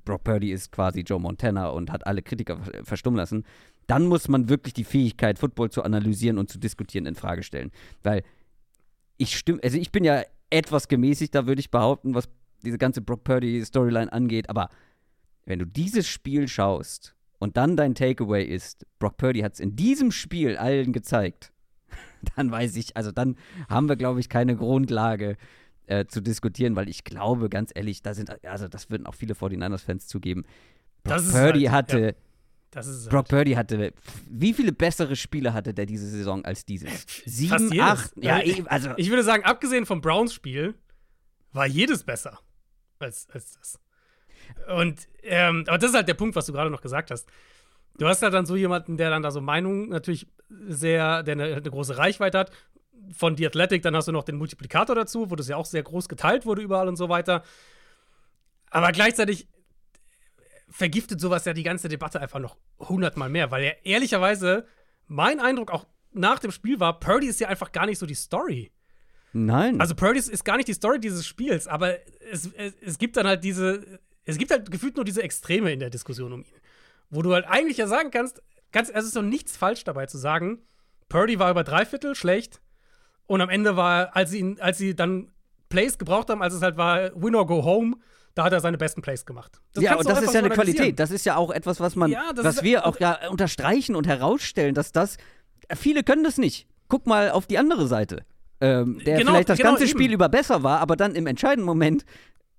Brock Purdy ist quasi Joe Montana und hat alle Kritiker ver- verstummen lassen, dann muss man wirklich die Fähigkeit, Football zu analysieren und zu diskutieren, in Frage stellen. Weil ich stimme, also ich bin ja etwas gemäßigt, da würde ich behaupten, was diese ganze Brock Purdy-Storyline angeht, aber wenn du dieses Spiel schaust und dann dein Takeaway ist, Brock Purdy hat es in diesem Spiel allen gezeigt, dann weiß ich, also dann haben wir, glaube ich, keine Grundlage äh, zu diskutieren, weil ich glaube, ganz ehrlich, da sind, also das würden auch viele 49ers-Fans zugeben. Brock Das ist Purdy halt, hatte, ja. Das ist es Brock halt. Purdy hatte, wie viele bessere Spiele hatte der diese Saison als dieses? Sieben, jedes. acht, ja, Also, also Ich würde sagen, abgesehen vom Browns-Spiel war jedes besser als, als das. Und, ähm, aber das ist halt der Punkt, was du gerade noch gesagt hast. Du hast halt dann so jemanden, der dann da so Meinungen natürlich sehr, der eine, eine große Reichweite hat. Von The Athletic, dann hast du noch den Multiplikator dazu, wo das ja auch sehr groß geteilt wurde überall und so weiter. Aber gleichzeitig vergiftet sowas ja die ganze Debatte einfach noch hundertmal mehr, weil ja ehrlicherweise mein Eindruck auch nach dem Spiel war, Purdy ist ja einfach gar nicht so die Story. Nein. Also Purdy ist gar nicht die Story dieses Spiels, aber es, es, es gibt dann halt diese, es gibt halt gefühlt nur diese Extreme in der Diskussion um ihn. Wo du halt eigentlich ja sagen kannst, ganz, es ist doch nichts falsch dabei zu sagen, Purdy war über drei Viertel schlecht und am Ende war, als sie, ihn, als sie dann Plays gebraucht haben, als es halt war Win or Go Home, da hat er seine besten Plays gemacht. Das ja, und das ist ja eine Qualität. Das ist ja auch etwas, was man, ja, was wir auch ja unterstreichen und herausstellen, dass das, viele können das nicht. Guck mal auf die andere Seite. Ähm, der genau, vielleicht das genau ganze eben. Spiel über besser war, aber dann im entscheidenden Moment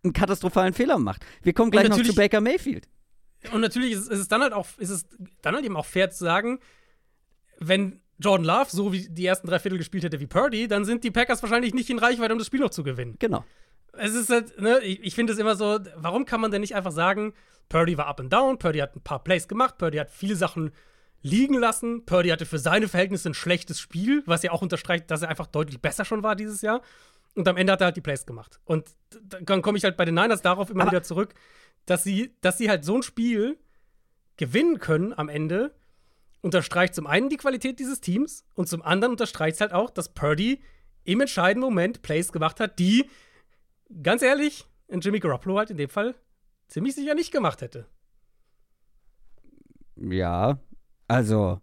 einen katastrophalen Fehler macht. Wir kommen gleich noch zu Baker Mayfield. Und natürlich ist, ist, es dann halt auch, ist es dann halt eben auch fair zu sagen, wenn Jordan Love so wie die ersten drei Viertel gespielt hätte wie Purdy, dann sind die Packers wahrscheinlich nicht in Reichweite, um das Spiel noch zu gewinnen. Genau. Es ist halt, ne, ich, ich finde es immer so, warum kann man denn nicht einfach sagen, Purdy war up and down, Purdy hat ein paar Plays gemacht, Purdy hat viele Sachen liegen lassen, Purdy hatte für seine Verhältnisse ein schlechtes Spiel, was ja auch unterstreicht, dass er einfach deutlich besser schon war dieses Jahr. Und am Ende hat er halt die Plays gemacht. Und dann komme ich halt bei den Niners darauf immer Aber wieder zurück, dass sie, dass sie halt so ein Spiel gewinnen können am Ende, unterstreicht zum einen die Qualität dieses Teams und zum anderen unterstreicht es halt auch, dass Purdy im entscheidenden Moment Plays gemacht hat, die, ganz ehrlich, in Jimmy Garoppolo halt in dem Fall ziemlich sicher nicht gemacht hätte. Ja, also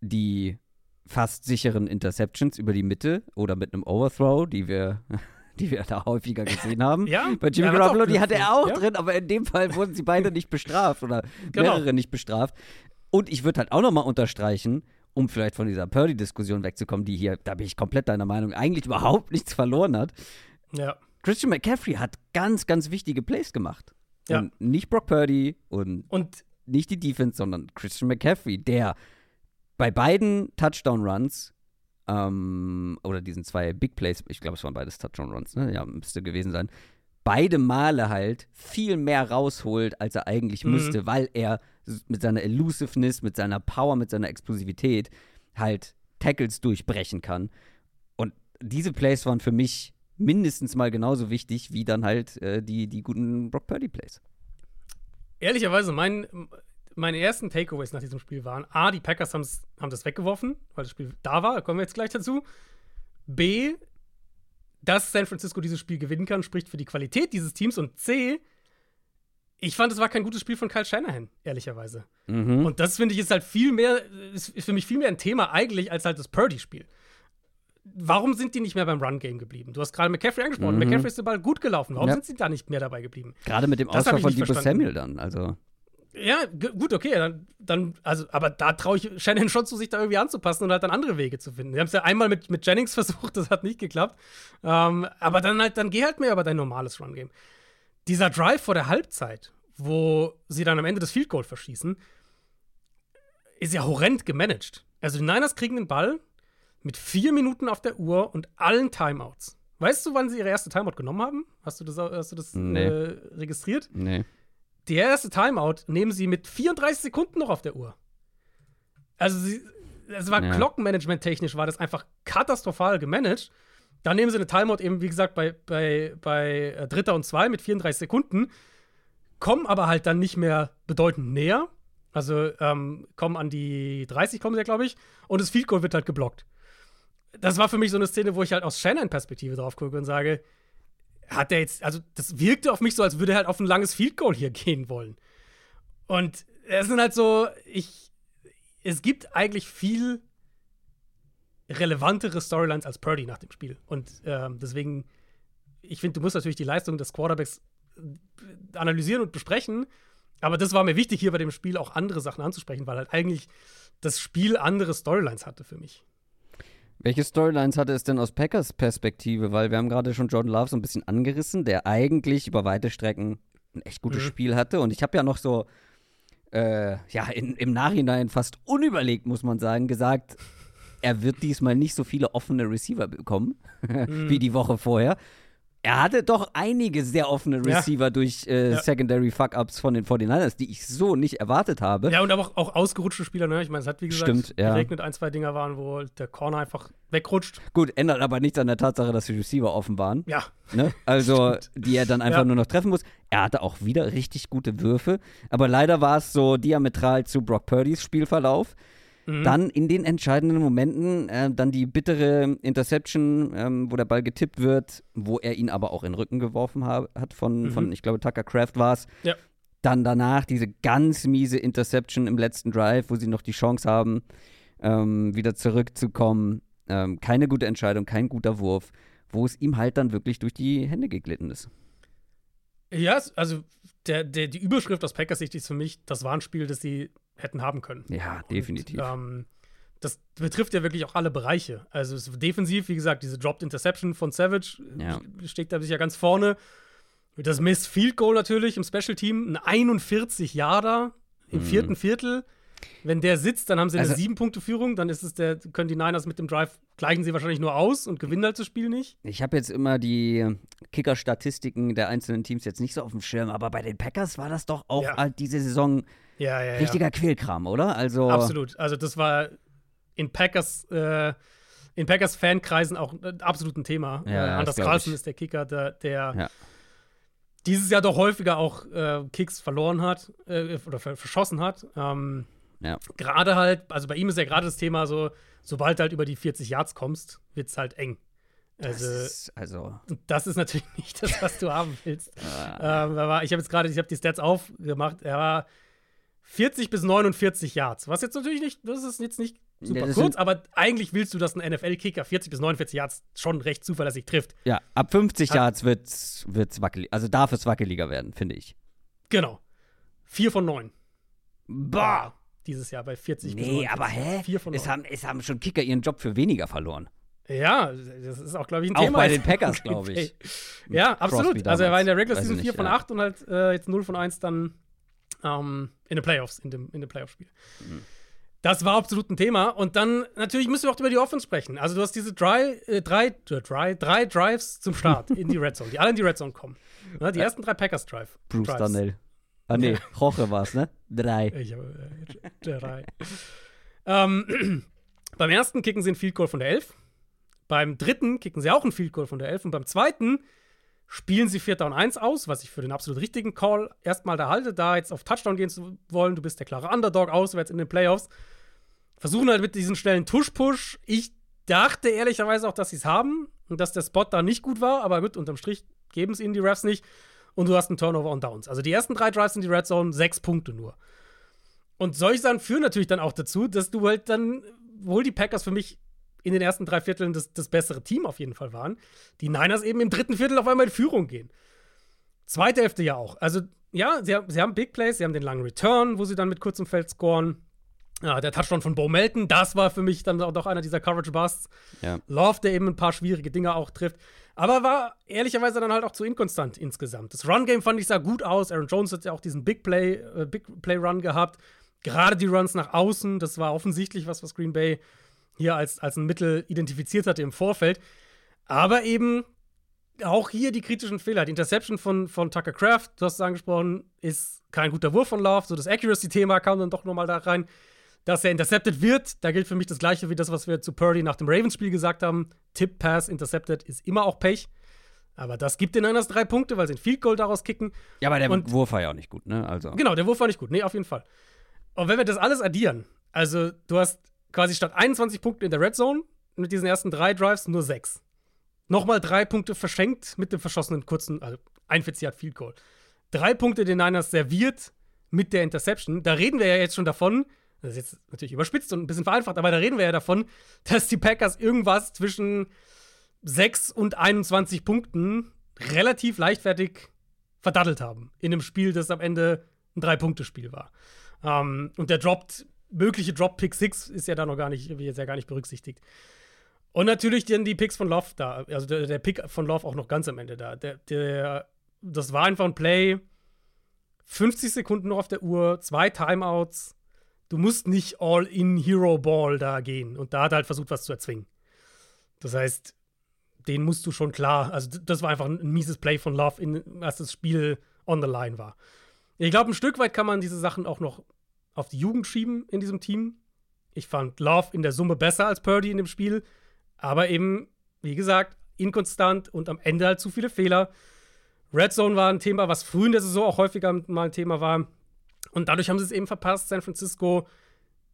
die fast sicheren Interceptions über die Mitte oder mit einem Overthrow, die wir die wir da häufiger gesehen haben. ja, Bei Jimmy Garoppolo, die hatte er auch ja. drin, aber in dem Fall wurden sie beide nicht bestraft oder genau. mehrere nicht bestraft. Und ich würde halt auch nochmal unterstreichen, um vielleicht von dieser Purdy-Diskussion wegzukommen, die hier, da bin ich komplett deiner Meinung, eigentlich überhaupt nichts verloren hat. Ja. Christian McCaffrey hat ganz, ganz wichtige Plays gemacht. Ja. Und nicht Brock Purdy und, und nicht die Defense, sondern Christian McCaffrey, der bei beiden Touchdown-Runs ähm, oder diesen zwei Big Plays, ich glaube, es waren beides Touchdown-Runs, ne? Ja, müsste gewesen sein. Beide Male halt viel mehr rausholt, als er eigentlich mhm. müsste, weil er mit seiner Elusiveness, mit seiner Power, mit seiner Explosivität halt Tackles durchbrechen kann. Und diese Plays waren für mich mindestens mal genauso wichtig wie dann halt äh, die, die guten Brock Purdy Plays. Ehrlicherweise, mein, meine ersten Takeaways nach diesem Spiel waren: A, die Packers haben das weggeworfen, weil das Spiel da war, da kommen wir jetzt gleich dazu. B, dass San Francisco dieses Spiel gewinnen kann, spricht für die Qualität dieses Teams. Und C, ich fand, es war kein gutes Spiel von Kyle Shanahan, ehrlicherweise. Mhm. Und das finde ich ist halt viel mehr, ist für mich viel mehr ein Thema eigentlich als halt das Purdy-Spiel. Warum sind die nicht mehr beim Run-Game geblieben? Du hast gerade McCaffrey angesprochen. Mhm. McCaffrey ist der Ball gut gelaufen. Warum ja. sind sie da nicht mehr dabei geblieben? Gerade mit dem Ausfall von Debo Samuel dann, also. Ja, gut, okay, dann, dann also, aber da traue ich Shannon schon zu, sich da irgendwie anzupassen und halt dann andere Wege zu finden. Wir haben es ja einmal mit, mit Jennings versucht, das hat nicht geklappt. Ähm, aber dann halt, dann geh halt mehr über dein normales Run-Game. Dieser Drive vor der Halbzeit, wo sie dann am Ende das Field Goal verschießen, ist ja horrend gemanagt. Also die Niners kriegen den Ball mit vier Minuten auf der Uhr und allen Timeouts. Weißt du, wann sie ihre erste Timeout genommen haben? Hast du das, hast du das nee. äh, registriert? Nee. Die erste Timeout nehmen sie mit 34 Sekunden noch auf der Uhr. Also, sie, es war ja. Glockenmanagement-technisch, war das einfach katastrophal gemanagt. Dann nehmen sie eine Timeout eben, wie gesagt, bei, bei, bei äh, Dritter und Zwei mit 34 Sekunden, kommen aber halt dann nicht mehr bedeutend näher. Also ähm, kommen an die 30, kommen sie ja, glaube ich. Und das Field Goal wird halt geblockt. Das war für mich so eine Szene, wo ich halt aus Shannon-Perspektive drauf gucke und sage, hat er jetzt, also das wirkte auf mich so, als würde er halt auf ein langes Field Goal hier gehen wollen. Und es sind halt so, ich, es gibt eigentlich viel relevantere Storylines als Purdy nach dem Spiel. Und ähm, deswegen, ich finde, du musst natürlich die Leistung des Quarterbacks äh, analysieren und besprechen. Aber das war mir wichtig, hier bei dem Spiel auch andere Sachen anzusprechen, weil halt eigentlich das Spiel andere Storylines hatte für mich. Welche Storylines hatte es denn aus Packers Perspektive? Weil wir haben gerade schon Jordan Love so ein bisschen angerissen, der eigentlich über weite Strecken ein echt gutes mhm. Spiel hatte. Und ich habe ja noch so, äh, ja, in, im Nachhinein fast unüberlegt, muss man sagen, gesagt, er wird diesmal nicht so viele offene Receiver bekommen mhm. wie die Woche vorher. Er hatte doch einige sehr offene Ja. Receiver durch äh, Ja. Secondary Fuck-Ups von den 49ers, die ich so nicht erwartet habe. Ja, und aber auch, auch ausgerutschte Spieler, ne? Ich meine, es hat wie gesagt Stimmt, ja. geregnet, ein, zwei Dinger waren, wo der Corner einfach wegrutscht. Gut, ändert aber nichts an der Tatsache, dass die Receiver offen waren. Ja, Ne? Also, die er dann einfach Ja. nur noch treffen muss. Er hatte auch wieder richtig gute Würfe, aber leider war es so diametral zu Brock Purdy's Spielverlauf. Mhm. Dann in den entscheidenden Momenten, äh, dann die bittere Interception, ähm, wo der Ball getippt wird, wo er ihn aber auch in den Rücken geworfen ha hat von, Mhm. von, ich glaube, Tucker Craft war es. Ja. Dann danach diese ganz miese Interception im letzten Drive, wo sie noch die Chance haben, ähm, wieder zurückzukommen. Ähm, keine gute Entscheidung, kein guter Wurf, wo es ihm halt dann wirklich durch die Hände geglitten ist. Ja, also der, der, die Überschrift aus Packers Sicht ist für mich, das war ein Spiel, das sie hätten haben können. Ja, definitiv. Und, ähm, das betrifft ja wirklich auch alle Bereiche. Also defensiv, wie gesagt, diese Dropped Interception von Savage Ja. äh, steht da sicher ganz vorne. Das Miss Field Goal natürlich im Special Team, ein 41 Yarder im Mhm. vierten Viertel. Wenn der sitzt, dann haben sie eine Also- sieben Punkte Führung, dann ist es der, können die Niners mit dem Drive gleichen sie wahrscheinlich nur aus und gewinnen halt das Spiel nicht. Ich habe jetzt immer die Kicker-Statistiken der einzelnen Teams jetzt nicht so auf dem Schirm, aber bei den Packers war das doch auch Ja. halt diese Saison Ja, ja, richtiger Quälkram, oder? Also Absolut. Also das war in Packers, äh, in Packers Fankreisen auch äh, absolut ein Thema. Ja, äh, Anders Carlson ist der Kicker, der, der Ja. dieses Jahr doch häufiger auch äh, Kicks verloren hat äh, oder ver verschossen hat. Ähm, Ja. Gerade halt, also bei ihm ist ja gerade das Thema so, sobald halt über die 40 Yards kommst, wird es halt eng. das Also, ist, also das ist natürlich nicht das, was du haben willst. äh, Ähm, er war, ich habe jetzt gerade, ich habe die Stats aufgemacht. Er war 40 bis 49 Yards. Was jetzt natürlich nicht, das ist jetzt nicht super Ja, das kurz, aber eigentlich willst du, dass ein NFL-Kicker 40 bis 49 Yards schon recht zuverlässig trifft. ja, ab 50 Hat- Yards wird's, wird's wackelig, also darf es wackeliger werden, finde ich. Genau. Vier von neun. Bah! Dieses Jahr bei 40 bis Nee, 49. aber hä? Es haben, es haben schon Kicker ihren Job für weniger verloren. Ja, das ist auch, glaube ich, ein Auch Thema. bei jetzt den Packers, glaube ich. Ja, absolut. Also er war in der. Regular Season 4 nicht, von ja. 8 und halt äh, jetzt 0 von 1 dann ähm, in den Playoffs, in dem, in dem Playoff-Spiel. Mhm. Das war absolut ein Thema. Und dann natürlich müssen wir auch über die Offense sprechen. Also du hast diese drei, äh, drei, äh, drei, drei Drives zum Start in die Red Zone, die alle in die Red Zone kommen. Ja, die ersten drei Packers-Drive. Bruce Drives. Darnell. Ah, nee, Roche war's, ne? Drei. Ich habe äh, drei. ähm, beim ersten kicken sie ein Field Goal von der 11. Beim dritten kicken sie auch ein Field Goal von der 11. Und beim zweiten spielen sie Vierter und Eins aus, was ich für den absolut richtigen Call erstmal da halte, da jetzt auf Touchdown gehen zu wollen. Du bist der klare Underdog auswärts in den Playoffs. Versuchen halt mit diesen schnellen Tush-Push. Ich dachte ehrlicherweise auch, dass sie es haben und dass der Spot da nicht gut war, aber gut, unterm Strich geben es ihnen die Refs nicht. Und du hast einen Turnover on Downs. Also die ersten drei Drives in die Red Zone, sechs Punkte nur. Und solche Sachen führen natürlich dann auch dazu, dass du halt dann, wohl die Packers für mich in den ersten drei Vierteln das, das bessere Team auf jeden Fall waren, die Niners eben im dritten Viertel auf einmal in Führung gehen. Zweite Hälfte ja auch. Also, ja, sie, sie haben Big Plays, sie haben den langen Return, wo sie dann mit kurzem Feld scoren. Ja, der Touchdown von Bo Melton, das war für mich dann auch doch einer dieser Coverage-Busts. Ja. Love, der eben ein paar schwierige Dinge auch trifft. Aber war ehrlicherweise dann halt auch zu inkonstant insgesamt. Das Run-Game fand ich sah gut aus. Aaron Jones hat ja auch diesen Big Play, äh, Big Play-Run gehabt. Gerade die Runs nach außen, das war offensichtlich was, was Green Bay hier als, als ein Mittel identifiziert hatte im Vorfeld. Aber eben auch hier die kritischen Fehler. Die Interception von, von Tucker Craft, du hast es angesprochen, ist kein guter Wurf von Love. So das Accuracy-Thema kam dann doch nochmal da rein. Dass er intercepted wird, da gilt für mich das Gleiche wie das, was wir zu Purdy nach dem Ravens-Spiel gesagt haben. Tip Pass intercepted ist immer auch Pech. Aber das gibt den Niners drei Punkte, weil sie ein Field Goal daraus kicken. Ja, aber der Und- Wurf war ja auch nicht gut, ne? Also. Genau, der Wurf war nicht gut. Nee, auf jeden Fall. Und wenn wir das alles addieren, also du hast quasi statt 21 Punkten in der Red Zone mit diesen ersten drei Drives nur sechs. Nochmal drei Punkte verschenkt mit dem verschossenen kurzen, also 41 Yard Field Goal. Drei Punkte den Niners serviert mit der Interception. Da reden wir ja jetzt schon davon, das ist jetzt natürlich überspitzt und ein bisschen vereinfacht, aber da reden wir ja davon, dass die Packers irgendwas zwischen 6 und 21 Punkten relativ leichtfertig verdattelt haben. In einem Spiel, das am Ende ein Drei-Punkte-Spiel war. Ähm, und der droppt, mögliche Drop-Pick 6 ist ja da noch gar nicht, wird jetzt ja gar nicht berücksichtigt. Und natürlich dann die Picks von Love da, also der, der Pick von Love auch noch ganz am Ende da. Der, der, das war einfach ein Play, 50 Sekunden noch auf der Uhr, zwei Timeouts. Du musst nicht all in Hero Ball da gehen. Und da hat er halt versucht, was zu erzwingen. Das heißt, den musst du schon klar. Also, das war einfach ein mieses Play von Love, in, als das Spiel on the line war. Ich glaube, ein Stück weit kann man diese Sachen auch noch auf die Jugend schieben in diesem Team. Ich fand Love in der Summe besser als Purdy in dem Spiel, aber eben, wie gesagt, inkonstant und am Ende halt zu viele Fehler. Red Zone war ein Thema, was früh in der Saison auch häufiger mal ein Thema war. Und dadurch haben sie es eben verpasst, San Francisco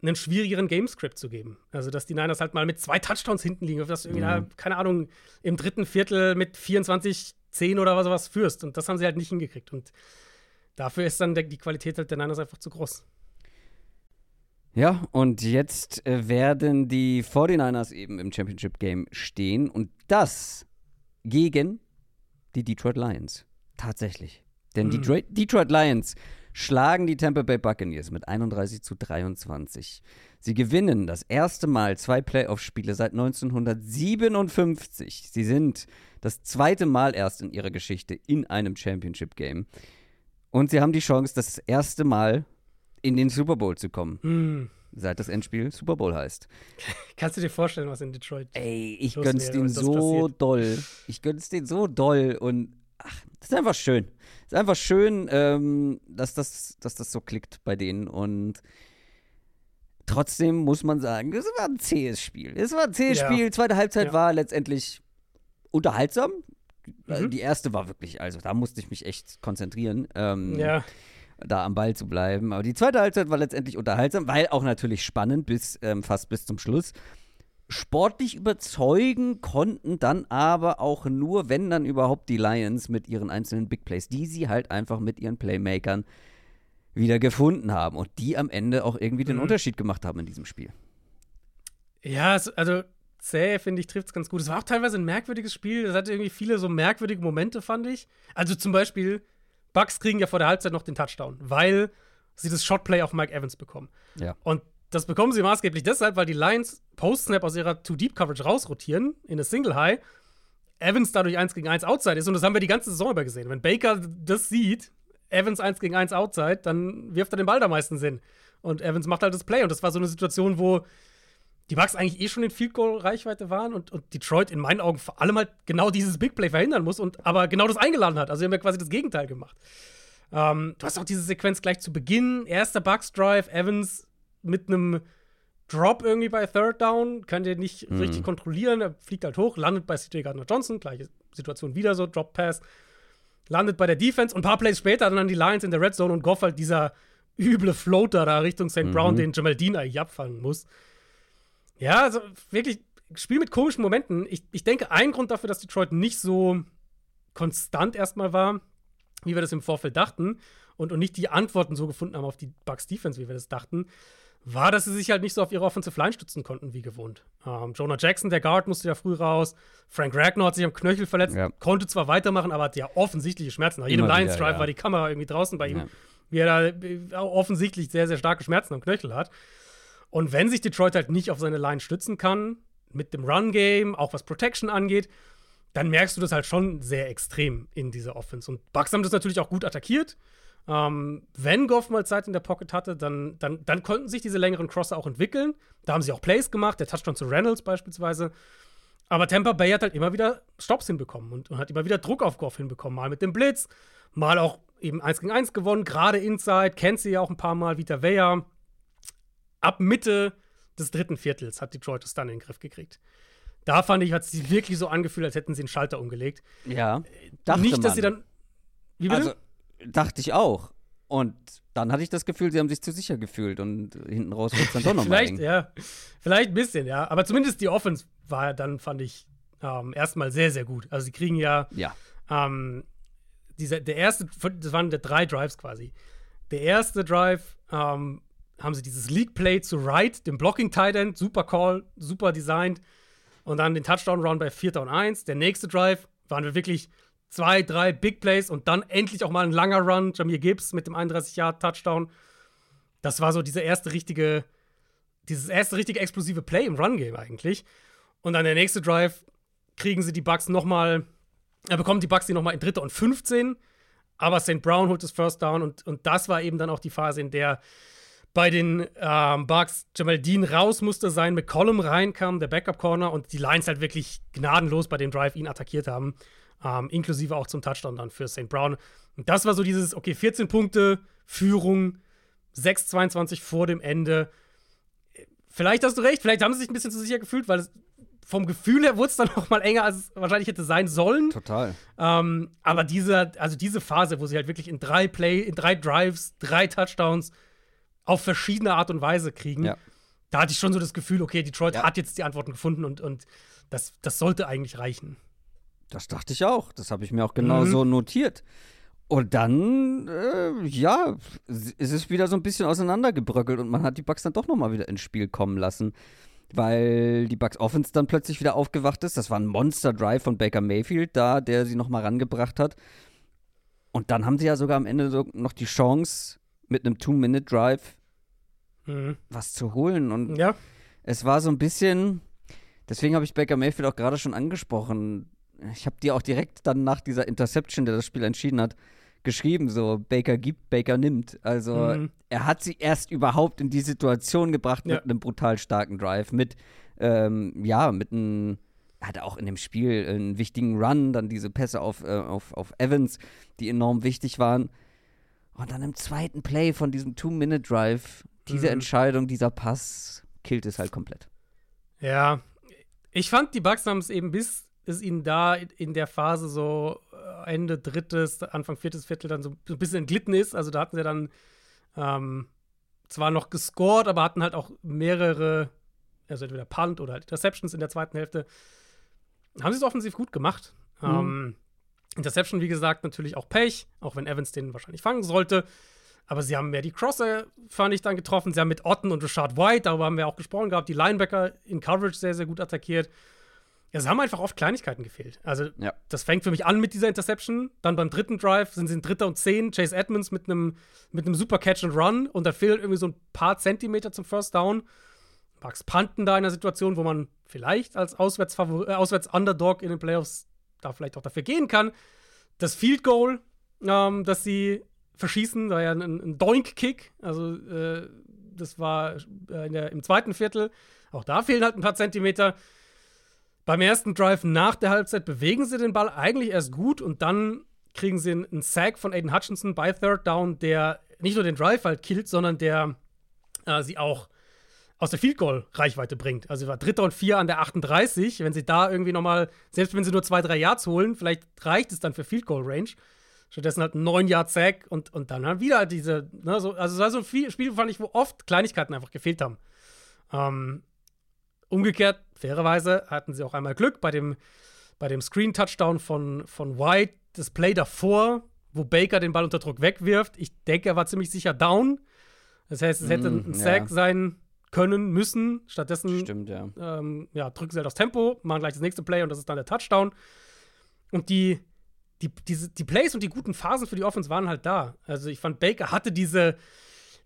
einen schwierigeren Gamescript zu geben. Also, dass die Niners halt mal mit zwei Touchdowns hinten liegen, auf das du irgendwie, mhm. keine Ahnung, im dritten Viertel mit 24, 10 oder was, was führst. Und das haben sie halt nicht hingekriegt. Und dafür ist dann der, die Qualität halt der Niners einfach zu groß. Ja, und jetzt äh, werden die 49ers eben im Championship Game stehen und das gegen die Detroit Lions. Tatsächlich. Denn die mhm. Detroit Lions schlagen die Tampa Bay Buccaneers mit 31 zu 23. Sie gewinnen das erste Mal zwei Playoff-Spiele seit 1957. Sie sind das zweite Mal erst in ihrer Geschichte in einem Championship-Game. Und sie haben die Chance, das erste Mal in den Super Bowl zu kommen. Mm. Seit das Endspiel Super Bowl heißt. Kannst du dir vorstellen, was in Detroit. Ey, ich gönn's denen so doll. Ich gönn's denen so doll und ach, das ist einfach schön. Es ist einfach schön, ähm, dass, das, dass das so klickt bei denen und trotzdem muss man sagen, es war ein zähes Spiel. Es war ein zähes ja. Spiel. Zweite Halbzeit ja. war letztendlich unterhaltsam. Mhm. Die erste war wirklich, also da musste ich mich echt konzentrieren. Ähm, ja da am Ball zu bleiben. Aber die zweite Halbzeit war letztendlich unterhaltsam, weil auch natürlich spannend bis ähm, fast bis zum Schluss. Sportlich überzeugen konnten dann aber auch nur, wenn dann überhaupt die Lions mit ihren einzelnen Big Plays, die sie halt einfach mit ihren Playmakern wieder gefunden haben und die am Ende auch irgendwie den mhm. Unterschied gemacht haben in diesem Spiel. Ja, also zäh, finde ich, trifft es ganz gut. Es war auch teilweise ein merkwürdiges Spiel. Es hatte irgendwie viele so merkwürdige Momente, fand ich. Also zum Beispiel, Bucks kriegen ja vor der Halbzeit noch den Touchdown, weil sie das Shotplay auf Mike Evans bekommen. Ja. Und das bekommen sie maßgeblich deshalb, weil die Lions Post-Snap aus ihrer Too-Deep-Coverage rausrotieren in eine Single-High. Evans dadurch 1 gegen 1 Outside ist und das haben wir die ganze Saison über gesehen. Wenn Baker das sieht, Evans 1 gegen 1 Outside, dann wirft er den Ball da meisten Sinn. Und Evans macht halt das Play und das war so eine Situation, wo die Bucks eigentlich eh schon in Field Goal Reichweite waren und, und Detroit in meinen Augen vor allem halt genau dieses Big Play verhindern muss und aber genau das eingeladen hat. Also sie haben ja quasi das Gegenteil gemacht. Ähm, du hast auch diese Sequenz gleich zu Beginn, erster Bucks Drive, Evans mit einem Drop irgendwie bei Third Down, kann der nicht mhm. richtig kontrollieren, er fliegt halt hoch, landet bei CJ Gardner Johnson, gleiche Situation wieder so, Drop Pass, landet bei der Defense und ein paar Plays später dann die Lions in der Red Zone und Goff halt dieser üble Floater da Richtung St. Brown, mhm. den Jamal Dean eigentlich abfangen muss. Ja, also wirklich, Spiel mit komischen Momenten. Ich, ich denke, ein Grund dafür, dass Detroit nicht so konstant erstmal war, wie wir das im Vorfeld dachten, und, und nicht die Antworten so gefunden haben auf die Bucks Defense, wie wir das dachten, war, dass sie sich halt nicht so auf ihre Offensive Line stützen konnten wie gewohnt. Ähm, Jonah Jackson, der Guard, musste ja früh raus. Frank Ragnar hat sich am Knöchel verletzt, ja. konnte zwar weitermachen, aber hat ja offensichtliche Schmerzen. Nach jedem Lions Drive ja. war die Kamera irgendwie draußen bei ihm, ja. wie er da äh, offensichtlich sehr, sehr starke Schmerzen am Knöchel hat. Und wenn sich Detroit halt nicht auf seine Line stützen kann, mit dem Run-Game, auch was Protection angeht, dann merkst du das halt schon sehr extrem in dieser Offense. Und Bucks haben das natürlich auch gut attackiert. Ähm, wenn Goff mal Zeit in der Pocket hatte, dann, dann, dann konnten sich diese längeren Crosser auch entwickeln. Da haben sie auch Plays gemacht, der Touchdown zu Reynolds beispielsweise. Aber Tampa Bay hat halt immer wieder Stops hinbekommen und, und hat immer wieder Druck auf Goff hinbekommen. Mal mit dem Blitz, mal auch eben 1 gegen 1 gewonnen, gerade Inside, kennt sie ja auch ein paar Mal, Vita Vea ab Mitte des dritten Viertels hat Detroit es dann in den Griff gekriegt. Da fand ich, hat es sich wirklich so angefühlt, als hätten sie einen Schalter umgelegt. Ja. Dachte Nicht, dass man. sie dann. Wie bitte? Also, dachte ich auch. Und dann hatte ich das Gefühl, sie haben sich zu sicher gefühlt und hinten raus wird es dann doch nochmal. Vielleicht, ja. Vielleicht ein bisschen, ja. Aber zumindest die Offense war dann, fand ich, ähm, erstmal sehr, sehr gut. Also, sie kriegen ja. Ja. Ähm, dieser, der erste, das waren der drei Drives quasi. Der erste Drive ähm, haben sie dieses League Play zu Wright, dem Blocking Tight End, super Call, super designt. Und dann den Touchdown Run bei 4. und 1. Der nächste Drive waren wir wirklich zwei, drei Big Plays und dann endlich auch mal ein langer Run. Jamir Gibbs mit dem 31 Yard Touchdown. Das war so diese erste richtige, dieses erste richtige explosive Play im Run Game eigentlich. Und dann der nächste Drive kriegen sie die Bucks noch mal, er bekommt die Bucks die noch mal in dritter und 15. Aber St. Brown holt das First Down und, und das war eben dann auch die Phase, in der bei den ähm, Bucks Jamal Dean raus musste sein, McCollum reinkam, der Backup-Corner und die Lions halt wirklich gnadenlos bei dem Drive ihn attackiert haben. Ähm, inklusive auch zum Touchdown dann für St. Brown. Und das war so dieses, okay, 14 Punkte, Führung, 6-22 vor dem Ende. Vielleicht hast du recht, vielleicht haben sie sich ein bisschen zu sicher gefühlt, weil es vom Gefühl her wurde es dann noch mal enger, als es wahrscheinlich hätte sein sollen. Total. Ähm, aber diese, also diese Phase, wo sie halt wirklich in drei Play, in drei Drives, drei Touchdowns auf verschiedene Art und Weise kriegen, Ja. da hatte ich schon so das Gefühl, okay, Detroit Ja. hat jetzt die Antworten gefunden und, und das, das sollte eigentlich reichen. Das dachte ich auch. Das habe ich mir auch genau Mhm. so notiert. Und dann, äh, ja, s- es ist wieder so ein bisschen auseinandergebröckelt und man hat die Bucks dann doch nochmal wieder ins Spiel kommen lassen. Weil die Bucks Offense dann plötzlich wieder aufgewacht ist. Das war ein Monster-Drive von Baker Mayfield da, der sie nochmal rangebracht hat. Und dann haben sie ja sogar am Ende so noch die Chance, mit einem Two-Minute-Drive Mhm. was zu holen. Und Ja, es war so ein bisschen, deswegen habe ich Baker Mayfield auch gerade schon angesprochen. Ich habe dir auch direkt dann nach dieser Interception, der das Spiel entschieden hat, geschrieben, so Baker gibt, Baker nimmt. Also Mhm. er hat sie erst überhaupt in die Situation gebracht mit Ja. einem brutal starken Drive, mit, ähm, ja, mit einem, er hatte auch in dem Spiel einen wichtigen Run, dann diese Pässe auf, äh, auf, auf Evans, die enorm wichtig waren. Und dann im zweiten Play von diesem Two-Minute-Drive, diese Mhm. Entscheidung, dieser Pass, killt es halt komplett. ja. Ich fand, die Bucks haben es eben bis es ihnen da in der Phase so äh, Ende drittes, Anfang viertes Viertel dann so ein bisschen entglitten ist. Also da hatten sie dann ähm, zwar noch gescored, aber hatten halt auch mehrere, also entweder Punt oder halt Interceptions in der zweiten Hälfte. Haben sie es offensiv gut gemacht. Mhm. Ähm, Interception, wie gesagt, natürlich auch Pech, auch wenn Evans den wahrscheinlich fangen sollte. Aber sie haben mehr die Crosser, fand ich, dann getroffen. Sie haben mit Otten und Richard White, darüber haben wir auch gesprochen gehabt, die Linebacker in Coverage sehr, sehr gut attackiert. Ja, es haben einfach oft Kleinigkeiten gefehlt. Also, Ja. das fängt für mich an mit dieser Interception. Dann beim dritten Drive sind sie in Dritter und Zehn. Chase Edmonds mit einem mit einem super Catch and Run. Und da fehlen irgendwie so ein paar Zentimeter zum First Down. Bucks panten da in einer Situation, wo man vielleicht als äh, Auswärts-Underdog in den Playoffs da vielleicht auch dafür gehen kann. Das Field Goal, ähm, das sie verschießen, war ja ein, ein Doink-Kick. Also, äh, das war äh, in der, im zweiten Viertel. Auch da fehlen halt ein paar Zentimeter. Beim ersten Drive nach der Halbzeit bewegen sie den Ball eigentlich erst gut und dann kriegen sie einen, Sack von Aiden Hutchinson bei Third Down, der nicht nur den Drive halt killt, sondern der äh, sie auch aus der Field Goal Reichweite bringt. Also war Dritter und Vier an der 38. Wenn sie da irgendwie noch mal, selbst wenn sie nur zwei, drei Yards holen, vielleicht reicht es dann für Field Goal Range. Stattdessen halt 9 Yard Sack und, und dann halt wieder diese, ne, so, also es war so ein Spiel, fand ich, wo oft Kleinigkeiten einfach gefehlt haben. Ähm, umgekehrt, fairerweise, hatten sie auch einmal Glück bei dem, bei dem Screen-Touchdown von, von White. Das Play davor, wo Baker den Ball unter Druck wegwirft. Ich denke, er war ziemlich sicher down. Das heißt, es hätte Mm, ein ja. Sack sein können, müssen. Stattdessen Stimmt, ja. ähm, ja, drücken sie halt aufs Tempo, machen gleich das nächste Play und das ist dann der Touchdown. Und die, die, diese, die Plays und die guten Phasen für die Offense waren halt da. Also ich fand, Baker hatte diese,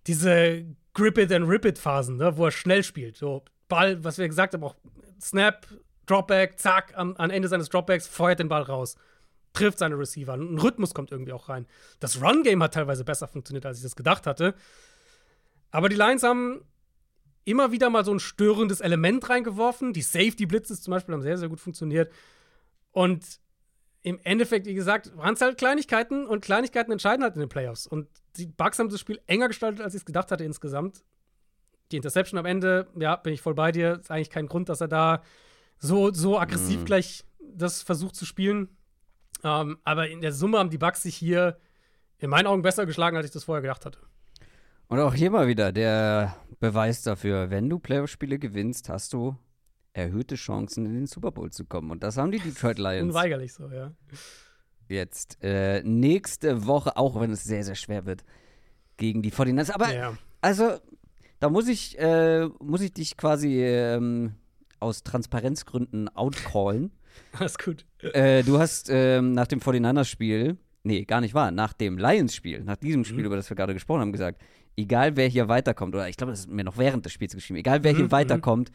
diese Grip it and rip it Phasen, ne, wo er schnell spielt. So Ball, was wir gesagt haben, auch Snap, Dropback, zack, am, am Ende seines Dropbacks feuert den Ball raus. Trifft seine Receiver. Ein Rhythmus kommt irgendwie auch rein. Das Run-Game hat teilweise besser funktioniert, als ich das gedacht hatte. Aber die Lions haben immer wieder mal so ein störendes Element reingeworfen. Die Safety-Blitzes zum Beispiel haben sehr, sehr gut funktioniert. Und im Endeffekt, wie gesagt, waren es halt Kleinigkeiten und Kleinigkeiten entscheiden halt in den Playoffs. Und die Bucks haben das Spiel enger gestaltet, als ich es gedacht hatte insgesamt. Die Interception am Ende, ja, bin ich voll bei dir. Ist eigentlich kein Grund, dass er da so, so aggressiv Mhm. gleich das versucht zu spielen. Ähm, aber in der Summe haben die Bucks sich hier in meinen Augen besser geschlagen, als ich das vorher gedacht hatte. Und auch hier mal wieder der Beweis dafür, wenn du Playoff-Spiele gewinnst, hast du erhöhte Chancen, in den Super Bowl zu kommen. Und das haben die Detroit Lions Unweigerlich so, ja. jetzt äh, nächste Woche, auch wenn es sehr, sehr schwer wird, gegen die 49ers. Aber ja. also, da muss ich, äh, muss ich dich quasi ähm, aus Transparenzgründen outcallen. Alles gut. äh, du hast ähm, nach dem 49ers-Spiel, nee, gar nicht wahr, nach dem Lions-Spiel, nach diesem Spiel, Mhm. über das wir gerade gesprochen haben, gesagt, egal wer hier weiterkommt, oder ich glaube, das ist mir noch während des Spiels geschrieben, egal wer Mhm, hier mhm. weiterkommt,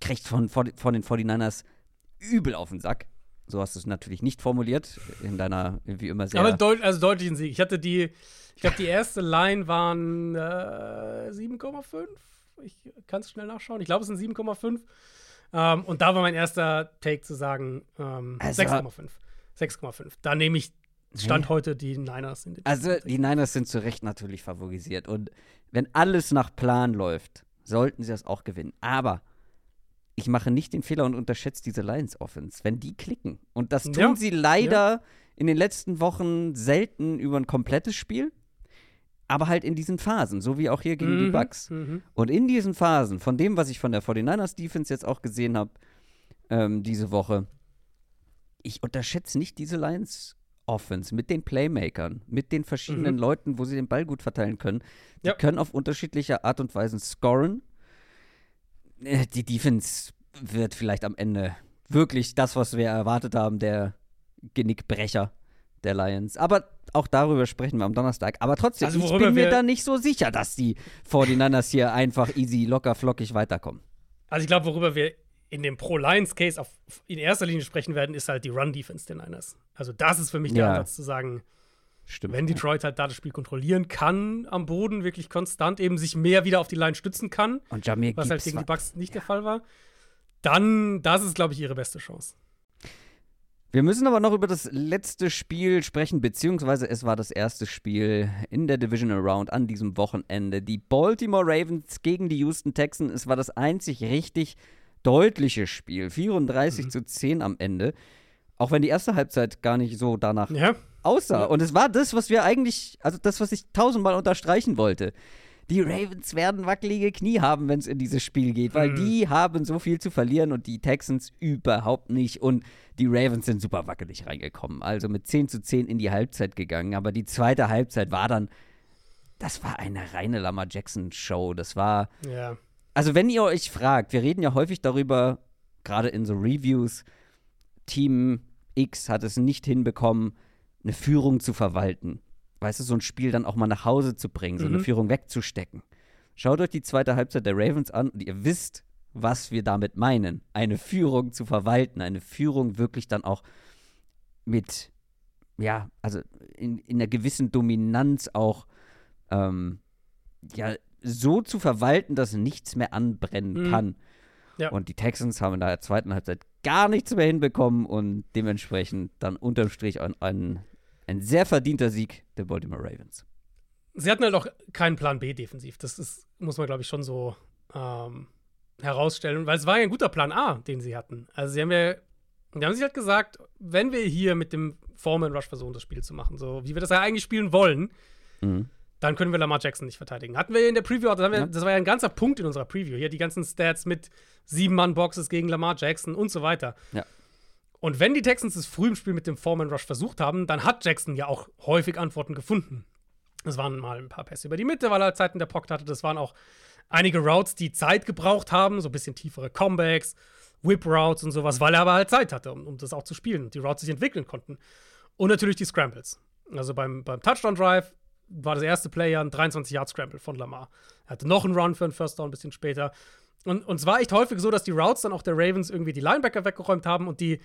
kriegt von, von, von den 49ers übel auf den Sack. So hast du es natürlich nicht formuliert, in deiner, wie immer sehr. Aber deut also deutlichen Sieg. Ich hatte die, ich glaube, die erste Line waren äh, 7,5. Ich kann es schnell nachschauen. Ich glaube, es sind 7,5. Ähm, und da war mein erster Take zu sagen ähm, Also- 6,5. 6,5. Da nehme ich Stand Nee. heute die Niners in den Also die Niners sind zu Recht natürlich favorisiert. Und wenn alles nach Plan läuft, sollten sie das auch gewinnen. Aber ich mache nicht den Fehler und unterschätze diese Lions Offense. Wenn die klicken, und das tun Ja, sie leider in den letzten Wochen selten über ein komplettes Spiel, aber halt in diesen Phasen, so wie auch hier gegen die Mhm, Bucks. mhm. Und in diesen Phasen, von dem, was ich von der 49ers Defense jetzt auch gesehen habe, ähm, diese Woche, ich unterschätze nicht diese Lions Offense mit den Playmakern, mit den verschiedenen Mhm. Leuten, wo sie den Ball gut verteilen können. Die Ja. können auf unterschiedliche Art und Weisen scoren. Äh, Die Defense wird vielleicht am Ende wirklich das, was wir erwartet haben, der Genickbrecher der Lions. Aber auch darüber sprechen wir am Donnerstag. Aber trotzdem, Also ich bin mir wir- da nicht so sicher, dass die 49ers hier einfach easy, locker, flockig weiterkommen. Also ich glaube, worüber wir in dem Pro-Lions-Case in erster Linie sprechen werden, ist halt die Run-Defense der Niners. Also das ist für mich der Ja. Ansatz zu sagen, Stimmt. wenn Detroit halt da das Spiel kontrollieren kann am Boden, wirklich konstant eben sich mehr wieder auf die Line stützen kann, Und Jamir was halt gegen die Bucks nicht der Fall war, dann, das ist, glaube ich, ihre beste Chance. Wir müssen aber noch über das letzte Spiel sprechen, beziehungsweise es war das erste Spiel in der Divisional Round an diesem Wochenende. Die Baltimore Ravens gegen die Houston Texans. Es war das einzig richtig deutliche Spiel. 34 zu 10 am Ende. Auch wenn die erste Halbzeit gar nicht so danach Ja, aussah. Ja. Und es war das, was wir eigentlich, also das, was ich tausendmal unterstreichen wollte. Die Ravens werden wackelige Knie haben, wenn es in dieses Spiel geht, weil Mhm. die haben so viel zu verlieren und die Texans überhaupt nicht. Und die Ravens sind super wackelig reingekommen. Also mit 10 zu 10 in die Halbzeit gegangen. Aber die zweite Halbzeit war dann, das war eine reine Lamar Jackson-Show. Das war, ja. also wenn ihr euch fragt, wir reden ja häufig darüber, gerade in so Reviews, Team X hat es nicht hinbekommen, eine Führung zu verwalten. Weißt du, so ein Spiel dann auch mal nach Hause zu bringen, so eine Mhm. Führung wegzustecken. Schaut euch die zweite Halbzeit der Ravens an und ihr wisst, was wir damit meinen. Eine Führung zu verwalten, eine Führung wirklich dann auch mit, ja, also in, in einer gewissen Dominanz auch, ähm, ja, so zu verwalten, dass nichts mehr anbrennen Mhm. kann. Ja. Und die Texans haben in der zweiten Halbzeit gar nichts mehr hinbekommen und dementsprechend dann unterm Strich ein, ein, ein sehr verdienter Sieg der Baltimore Ravens. Sie hatten halt auch keinen Plan B defensiv. Das ist, muss man, glaube ich, schon so ähm, herausstellen, weil es war ja ein guter Plan A, den sie hatten. Also sie haben ja, die haben sich halt gesagt, wenn wir hier mit dem Foreman Rush versuchen, das Spiel zu machen, so wie wir das ja eigentlich spielen wollen, Mhm. dann können wir Lamar Jackson nicht verteidigen. Hatten wir in der Preview, auch, das, wir, Ja. das war ja ein ganzer Punkt in unserer Preview. Hier die ganzen Stats mit Sieben-Mann-Boxes gegen Lamar Jackson und so weiter. Ja. Und wenn die Texans es früh im Spiel mit dem Foreman Rush versucht haben, dann hat Jackson ja auch häufig Antworten gefunden. Es waren mal ein paar Pässe über die Mitte, weil er Zeit in der Pocket hatte. Das waren auch einige Routes, die Zeit gebraucht haben, so ein bisschen tiefere Comebacks, Whip-Routes und sowas, weil er aber halt Zeit hatte, um, um das auch zu spielen und die Routes sich entwickeln konnten. Und natürlich die Scrambles. Also beim, beim Touchdown-Drive war das erste Play ja ein 23-Yard-Scramble von Lamar. Er hatte noch einen Run für einen First Down ein bisschen später. Und, und es war echt häufig so, dass die Routes dann auch der Ravens irgendwie die Linebacker weggeräumt haben und die,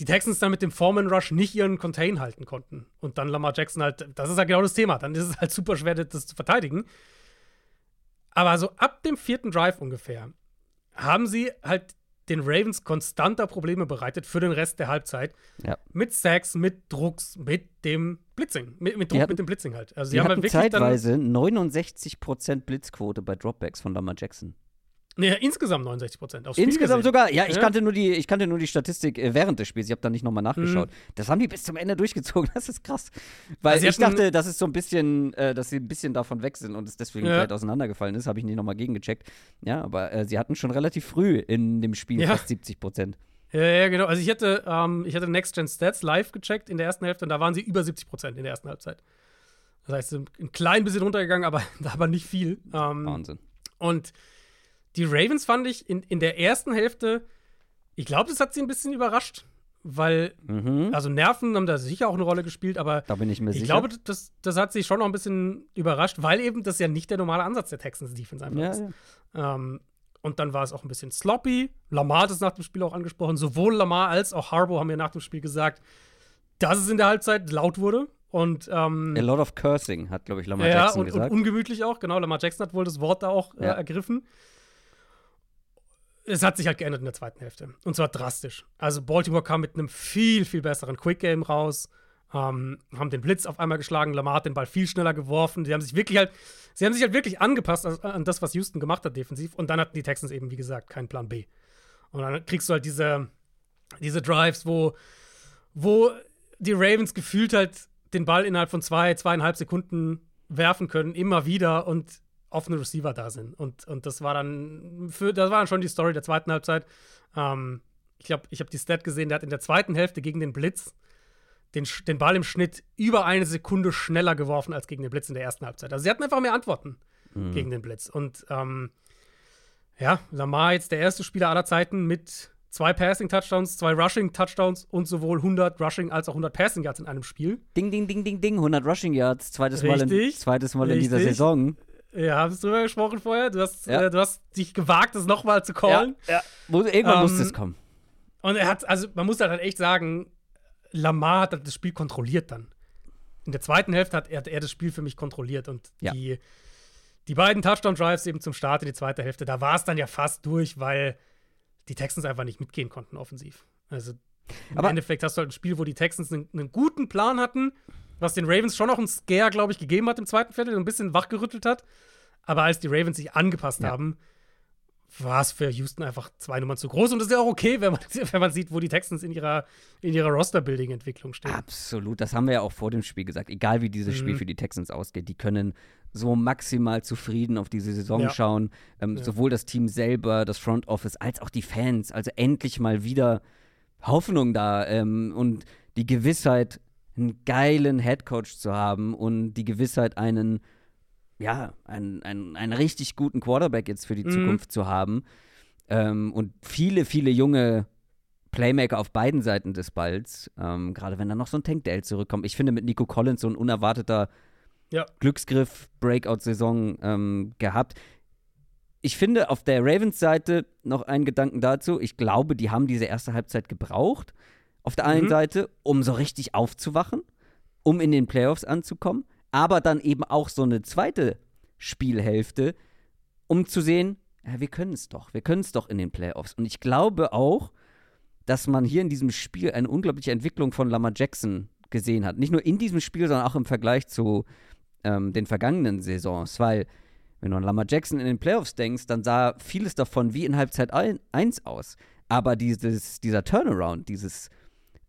die Texans dann mit dem Foreman Rush nicht ihren Contain halten konnten. Und dann Lamar Jackson halt, das ist halt genau das Thema. Dann ist es halt super schwer, das zu verteidigen. Aber so ab dem vierten Drive ungefähr haben sie halt den Ravens konstanter Probleme bereitet für den Rest der Halbzeit. Ja. Mit Sacks, mit Drucks, mit dem Blitzing. Mit, mit Druck, hatten- mit dem Blitzing halt. Also Sie haben halt hatten wirklich zeitweise 69% Blitzquote bei Dropbacks von Lamar Jackson. Nee, insgesamt 69 Prozent. Insgesamt sogar, ja, ich Ja. kannte nur die, ich kannte nur die Statistik äh, während des Spiels. Ich habe da nicht nochmal nachgeschaut. Mhm. Das haben die bis zum Ende durchgezogen. Das ist krass. Weil Also ich dachte, das ist so ein bisschen, äh, dass sie ein bisschen davon weg sind und es deswegen Ja. vielleicht auseinandergefallen ist. Habe ich nicht nochmal gegengecheckt. Ja, aber äh, sie hatten schon relativ früh in dem Spiel Ja. fast 70 Prozent. Ja, ja, genau. Also ich hatte, ähm, ich hatte Next Gen Stats live gecheckt in der ersten Hälfte und da waren sie über 70 Prozent in der ersten Halbzeit. Das heißt, ein klein bisschen runtergegangen, aber, aber nicht viel. Ähm, Wahnsinn. Und die Ravens fand ich in, in der ersten Hälfte, ich glaube, das hat sie ein bisschen überrascht, weil, Mhm. also Nerven haben da sicher auch eine Rolle gespielt, aber Da bin ich mir ich sicher. glaube, das, das hat sie schon noch ein bisschen überrascht, weil eben das ja nicht der normale Ansatz der Texans Defense einfach ja, ist. ja. Ähm, und dann war es auch ein bisschen sloppy. Lamar hat es nach dem Spiel auch angesprochen. Sowohl Lamar als auch Harbour haben mir nach dem Spiel gesagt, dass es in der Halbzeit laut wurde. Und, ähm, A lot of cursing, hat, glaube ich, Lamar ja, Jackson und, gesagt. und ungemütlich auch, genau. Lamar Jackson hat wohl das Wort da auch äh, Ja. Es hat sich halt geändert in der zweiten Hälfte. Und zwar drastisch. Also Baltimore kam mit einem viel, viel besseren Quick-Game raus. Ähm, haben den Blitz auf einmal geschlagen. Lamar hat den Ball viel schneller geworfen. Sie haben sich wirklich halt, sie haben sich halt wirklich angepasst an, an das, was Houston gemacht hat defensiv. Und dann hatten die Texans eben, wie gesagt, keinen Plan B. Und dann kriegst du halt diese, diese Drives, wo, wo die Ravens gefühlt halt den Ball innerhalb von zwei, zweieinhalb Sekunden werfen können, immer wieder und offene Receiver da sind. Und, und das war dann für, das war dann schon die Story der zweiten Halbzeit. Ähm, ich glaube, ich habe die Stat gesehen, der hat in der zweiten Hälfte gegen den Blitz den, den Ball im Schnitt über eine Sekunde schneller geworfen als gegen den Blitz in der ersten Halbzeit. Also sie hatten einfach mehr Antworten gegen den Blitz. Und ähm, ja, Lamar jetzt der erste Spieler aller Zeiten mit zwei Passing-Touchdowns, zwei Rushing-Touchdowns und sowohl 100 Rushing als auch 100 Passing Yards in einem Spiel. Ding, ding, ding, ding, ding. 100 Rushing Yards. Zweites Mal, in, Richtig. zweites Mal in dieser Richtig. Saison. Ja, haben wir drüber gesprochen vorher? Du hast, Ja. äh, du hast dich gewagt, das nochmal zu callen. ja. Muss, irgendwann Ähm, muss das kommen. Und er hat, also man muss halt, halt echt sagen, Lamar hat halt das Spiel kontrolliert dann. In der zweiten Hälfte hat er, hat er das Spiel für mich kontrolliert und Ja. die, die beiden Touchdown-Drives eben zum Start in die zweite Hälfte, da war es dann ja fast durch, weil die Texans einfach nicht mitgehen konnten offensiv. Also im Aber- Endeffekt hast du halt ein Spiel, wo die Texans einen, einen guten Plan hatten, was den Ravens schon noch einen Scare, glaube ich, gegeben hat im zweiten Viertel, ein bisschen wachgerüttelt hat. Aber als die Ravens sich angepasst Ja. haben, war es für Houston einfach zwei Nummern zu groß. Und das ist ja auch okay, wenn man, wenn man sieht, wo die Texans in ihrer, in ihrer Roster-Building-Entwicklung stehen. Absolut, das haben wir ja auch vor dem Spiel gesagt. Egal wie dieses Spiel Mhm. für die Texans ausgeht, die können so maximal zufrieden auf diese Saison Ja. schauen. Ähm, Ja. Sowohl das Team selber, das Front Office, als auch die Fans. Also endlich mal wieder Hoffnung da ähm, und die Gewissheit, einen geilen Headcoach zu haben und die Gewissheit, einen, ja, einen, einen, einen richtig guten Quarterback jetzt für die Mhm. Zukunft zu haben. Ähm, und viele, viele junge Playmaker auf beiden Seiten des Balls, ähm, gerade wenn dann noch so ein Tank Dell zurückkommt. Ich finde mit Nico Collins so ein unerwarteter Ja. Glücksgriff, Breakout-Saison ähm, gehabt. Ich finde auf der Ravens-Seite noch einen Gedanken dazu. Ich glaube, die haben diese erste Halbzeit gebraucht. Auf der einen Mhm. Seite, um so richtig aufzuwachen, um in den Playoffs anzukommen, aber dann eben auch so eine zweite Spielhälfte, um zu sehen, ja, wir können es doch, wir können es doch in den Playoffs. Und ich glaube auch, dass man hier in diesem Spiel eine unglaubliche Entwicklung von Lamar Jackson gesehen hat. Nicht nur in diesem Spiel, sondern auch im Vergleich zu ähm, den vergangenen Saisons. Weil, wenn du an Lamar Jackson in den Playoffs denkst, dann sah vieles davon wie in Halbzeit 1 aus. Aber dieses, dieser Turnaround, dieses,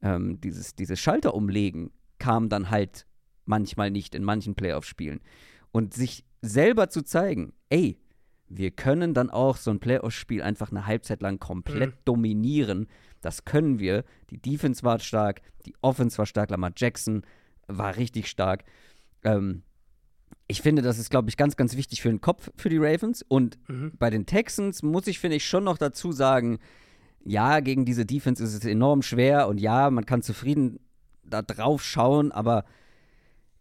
ähm, dieses, dieses Schalterumlegen kam dann halt manchmal nicht in manchen Playoff-Spielen. Und sich selber zu zeigen, ey, wir können dann auch so ein Playoff-Spiel einfach eine Halbzeit lang komplett Mhm. dominieren. Das können wir. Die Defense war stark, die Offense war stark, Lamar Jackson war richtig stark. Ähm, ich finde, das ist, glaube ich, ganz, ganz wichtig für den Kopf für die Ravens. Und Mhm. bei den Texans muss ich, finde ich, schon noch dazu sagen, ja, gegen diese Defense ist es enorm schwer und ja, man kann zufrieden da drauf schauen, aber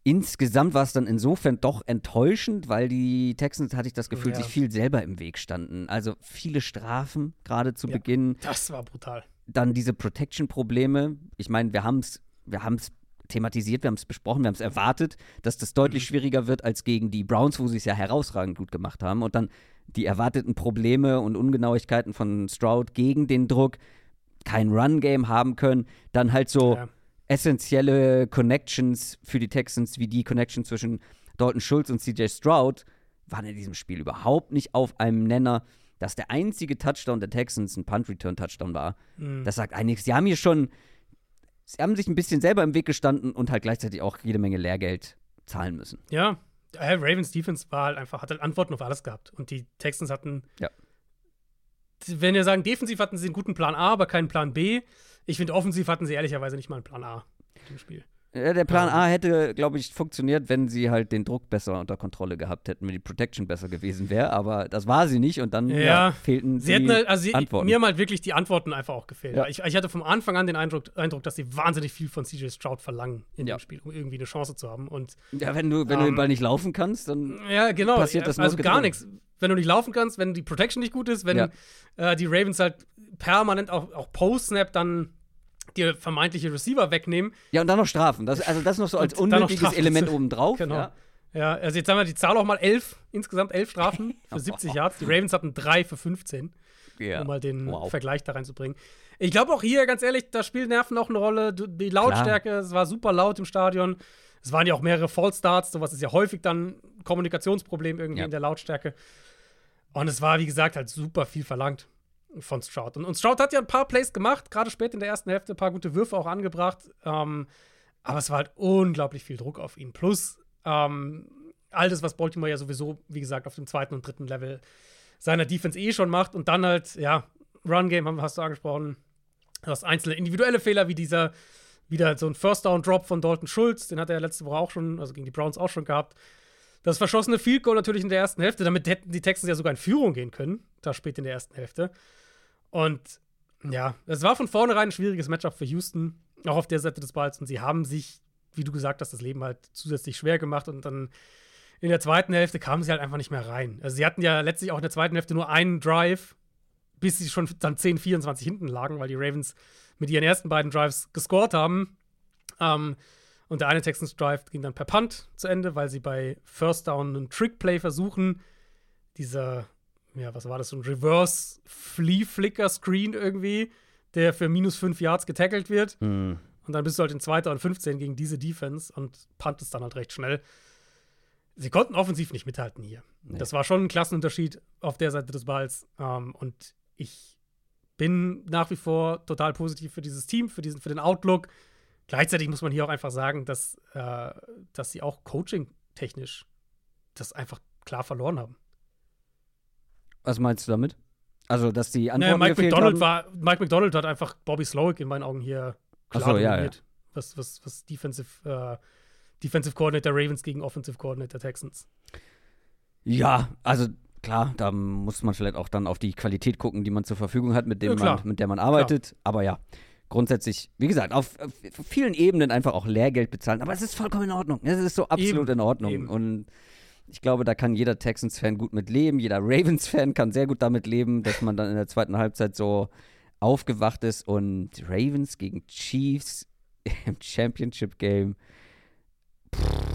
insgesamt war es dann insofern doch enttäuschend, weil die Texans, hatte ich das Gefühl, Ja. sich viel selber im Weg standen. Also viele Strafen gerade zu Ja. Beginn, Das war brutal. dann diese Protection-Probleme. Ich meine, wir haben es wir haben's thematisiert, wir haben es besprochen, wir haben es erwartet, dass das deutlich schwieriger wird als gegen die Browns, wo sie es ja herausragend gut gemacht haben. Und dann die erwarteten Probleme und Ungenauigkeiten von Stroud gegen den Druck, kein Run-Game haben können, dann halt so Ja. essentielle Connections für die Texans, wie die Connection zwischen Dalton Schulz und CJ Stroud, waren in diesem Spiel überhaupt nicht auf einem Nenner. Dass der einzige Touchdown der Texans ein Punt-Return-Touchdown war, Mhm. das sagt einiges. Sie haben hier schon, sie haben sich ein bisschen selber im Weg gestanden und halt gleichzeitig auch jede Menge Lehrgeld zahlen müssen. Ja, äh, Ravens Defense war halt einfach, hat halt Antworten auf alles gehabt. Und die Texans hatten, Ja. wenn wir sagen, defensiv hatten sie einen guten Plan A, aber keinen Plan B. Ich finde, offensiv hatten sie ehrlicherweise nicht mal einen Plan A in dem Spiel. Ja, der Plan A hätte, glaube ich, funktioniert, wenn sie halt den Druck besser unter Kontrolle gehabt hätten, wenn die Protection besser gewesen wäre. Aber das war sie nicht und dann Ja. ja, fehlten Sie die halt, also sie, Antworten. mir haben halt wirklich die Antworten einfach auch gefehlt. Ja. Ich, ich hatte vom Anfang an den Eindruck, Eindruck, dass sie wahnsinnig viel von CJ Stroud verlangen in dem Spiel, um irgendwie eine Chance zu haben. Und ja, wenn du, wenn du den Ähm, Ball nicht laufen kannst, dann genau. Passiert das also gar nichts. Wenn du nicht laufen kannst, wenn die Protection nicht gut ist, wenn Ja. äh, die Ravens halt permanent auch, auch Post-Snap dann dir vermeintliche Receiver wegnehmen. Ja, und dann noch Strafen. Das, also das noch so als Und unnötiges Element obendrauf. Genau. Ja. Ja, also jetzt haben wir die Zahl auch mal elf, insgesamt elf Strafen für 70 Yards. Die Ravens hatten drei für 15. Ja. um mal den Wow. Vergleich da reinzubringen. Ich glaube auch hier, ganz ehrlich, da spielen Nerven auch eine Rolle. Die Lautstärke, es war super laut im Stadion. Es waren ja auch mehrere Fallstarts, sowas ist ja häufig dann ein Kommunikationsproblem irgendwie Ja. in der Lautstärke. Und es war, wie gesagt, halt super viel verlangt von Stroud. Und, und Stroud hat ja ein paar Plays gemacht, gerade spät in der ersten Hälfte, ein paar gute Würfe auch angebracht. Ähm, aber es war halt unglaublich viel Druck auf ihn. Plus ähm, all das, was Baltimore ja sowieso, wie gesagt, auf dem zweiten und dritten Level seiner Defense eh schon macht. Und dann halt, ja, Run-Game, hast du angesprochen. Du hast einzelne individuelle Fehler, wie dieser, wieder so ein First-Down-Drop von Dalton Schulz, den hat er ja letzte Woche auch schon, also gegen die Browns auch schon gehabt. Das verschossene Field Goal natürlich in der ersten Hälfte, damit hätten die Texans ja sogar in Führung gehen können, da spät in der ersten Hälfte. Und ja, es war von vornherein ein schwieriges Matchup für Houston, auch auf der Seite des Balls. Und sie haben sich, wie du gesagt hast, das Leben halt zusätzlich schwer gemacht. Und dann in der zweiten Hälfte kamen sie halt einfach nicht mehr rein. Also sie hatten ja letztlich auch in der zweiten Hälfte nur einen Drive, bis sie schon dann 10, 24 hinten lagen, weil die Ravens mit ihren ersten beiden Drives gescored haben. Ähm, und der eine Texans Drive ging dann per Punt zu Ende, weil sie bei First Down einen Trick-Play versuchen. Dieser, ja, was war das, so ein Reverse-Flea-Flicker-Screen irgendwie, der für minus 5 Yards getackelt wird. Hm. Und dann bist du halt in 2. und 15 gegen diese Defense und puntest dann halt recht schnell. Sie konnten offensiv nicht mithalten hier. Nee. Das war schon ein Klassenunterschied auf der Seite des Balls. Ähm, und ich bin nach wie vor total positiv für dieses Team, für, diesen, für den Outlook. Gleichzeitig muss man hier auch einfach sagen, dass, äh, dass sie auch coaching-technisch das einfach klar verloren haben. Was meinst du damit? Also, dass die Naja, Antworten Mike gefehlt McDonald haben? war, Mike McDonald hat einfach Bobby Slowick in meinen Augen hier klar so, ja, dominiert, was, was, was Defensive, äh, Defensive Coordinator Ravens gegen Offensive Coordinator Texans. Ja, also klar, da muss man vielleicht auch dann auf die Qualität gucken, die man zur Verfügung hat, mit, dem Ja, klar. man, mit der man arbeitet. Aber ja, grundsätzlich, wie gesagt, auf, auf vielen Ebenen einfach auch Lehrgeld bezahlen. Aber es ist vollkommen in Ordnung. Es ist so absolut Eben, in Ordnung. eben. Und ich glaube, da kann jeder Texans-Fan gut mit leben. Jeder Ravens-Fan kann sehr gut damit leben, dass man dann in der zweiten Halbzeit so aufgewacht ist und Ravens gegen Chiefs im Championship-Game.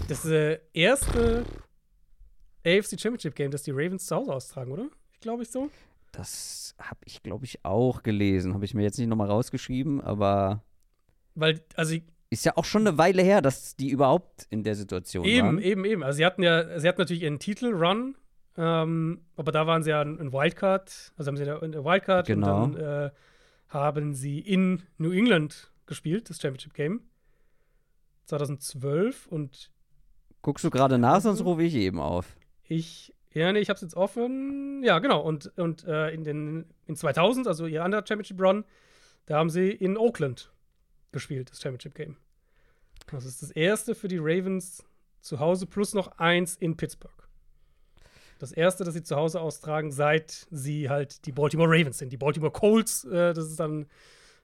Das äh, erste AFC Championship Game, das die Ravens zu Hause austragen, oder? Ich glaube ich so. Das habe ich, glaube ich, auch gelesen. Habe ich mir jetzt nicht nochmal rausgeschrieben, aber Weil, also ist ja auch schon eine Weile her, dass die überhaupt in der Situation eben, waren. eben, eben. Also sie hatten ja, sie hatten natürlich ihren Titel Run, ähm, aber da waren sie ja ein Wildcard, also haben sie in der Wildcard Genau. und dann äh, haben sie in New England gespielt, das Championship Game. 2012 und Guckst du gerade nach, sonst rufe ich eben auf. Ich, ja, nee, ich hab's jetzt offen. Ja, genau. Und, und äh, in den in 2000, also ihr anderer Championship Run, da haben sie in Oakland gespielt, das Championship Game. Das ist das erste für die Ravens zu Hause plus noch eins in Pittsburgh. Das erste, das sie zu Hause austragen, seit sie halt die Baltimore Ravens sind. Die Baltimore Colts, äh, das ist dann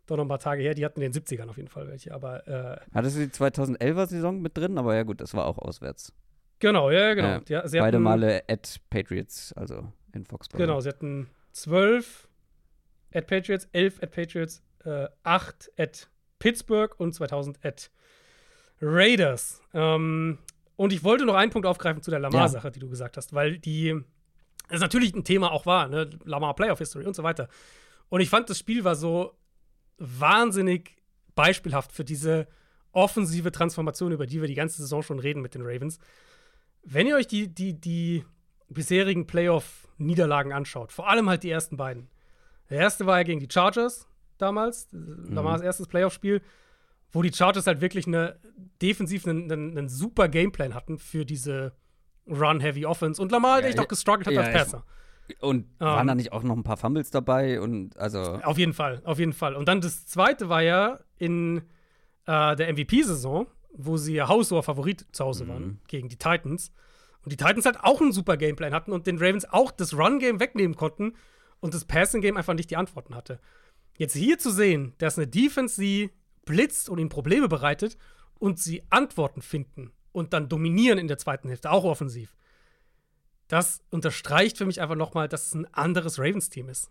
doch noch ein paar Tage her, die hatten in den 70ern auf jeden Fall welche. Aber äh, Hattest du die 2011er Saison mit drin? Aber ja, gut, das war auch auswärts. genau, ja, genau. Ja, Ja, Beide hatten- Male at Patriots, also in Foxborough. Genau, sie hatten 12 at Patriots, 11 at Patriots, äh, 8 at Pittsburgh und 2000 at Raiders. Ähm, und ich wollte noch einen Punkt aufgreifen zu der Lamar-Sache, die du gesagt hast, weil die das natürlich ein Thema auch war, ne? Lamar Playoff History und so weiter. Und ich fand, das Spiel war so wahnsinnig beispielhaft für diese offensive Transformation, über die wir die ganze Saison schon reden mit den Ravens. Wenn ihr euch die, die, die bisherigen Playoff-Niederlagen anschaut, vor allem halt die ersten beiden. Der erste war ja gegen die Chargers damals, mhm. Lamars erstes Playoff-Spiel, wo die Chargers halt wirklich eine defensiv einen, einen, einen super Gameplan hatten für diese Run-Heavy Offense und Lamar Ja, echt ja. auch gestruggelt hat Ja, als ich- Passer. Und waren Ähm. da nicht auch noch ein paar Fumbles dabei? Und also. Auf jeden Fall, auf jeden Fall. Und dann das zweite war ja in äh, der MVP-Saison, wo sie ja haushoher Favorit zu Hause Mhm. waren gegen die Titans. Und die Titans halt auch einen super Gameplan hatten und den Ravens auch das Run-Game wegnehmen konnten und das Passing-Game einfach nicht die Antworten hatte. Jetzt hier zu sehen, dass eine Defense sie blitzt und ihnen Probleme bereitet und sie Antworten finden und dann dominieren in der zweiten Hälfte, auch offensiv. Das unterstreicht für mich einfach nochmal, dass es ein anderes Ravens-Team ist.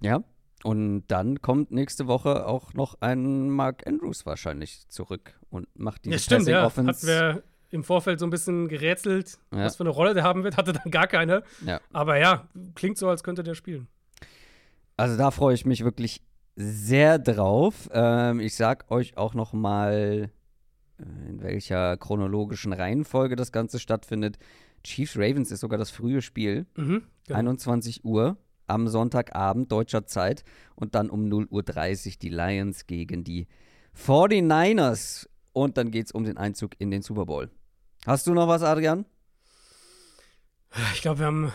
Ja. Und dann kommt nächste Woche auch noch ein Mark Andrews wahrscheinlich zurück und macht die Ja, stimmt, ja. Hatten Offense. wir im Vorfeld so ein bisschen gerätselt, Ja. was für eine Rolle der haben wird, hatte dann gar keine. Ja. Aber ja, klingt so, als könnte der spielen. Also da freue ich mich wirklich sehr drauf. Ähm, ich sag euch auch noch mal, äh, in welcher chronologischen Reihenfolge das Ganze stattfindet. Chiefs Ravens ist sogar das frühe Spiel, Mhm, genau. 21 Uhr am Sonntagabend deutscher Zeit und dann um 0.30 Uhr die Lions gegen die 49ers und dann geht es um den Einzug in den Super Bowl. Hast du noch was, Adrian? Ich glaube, wir haben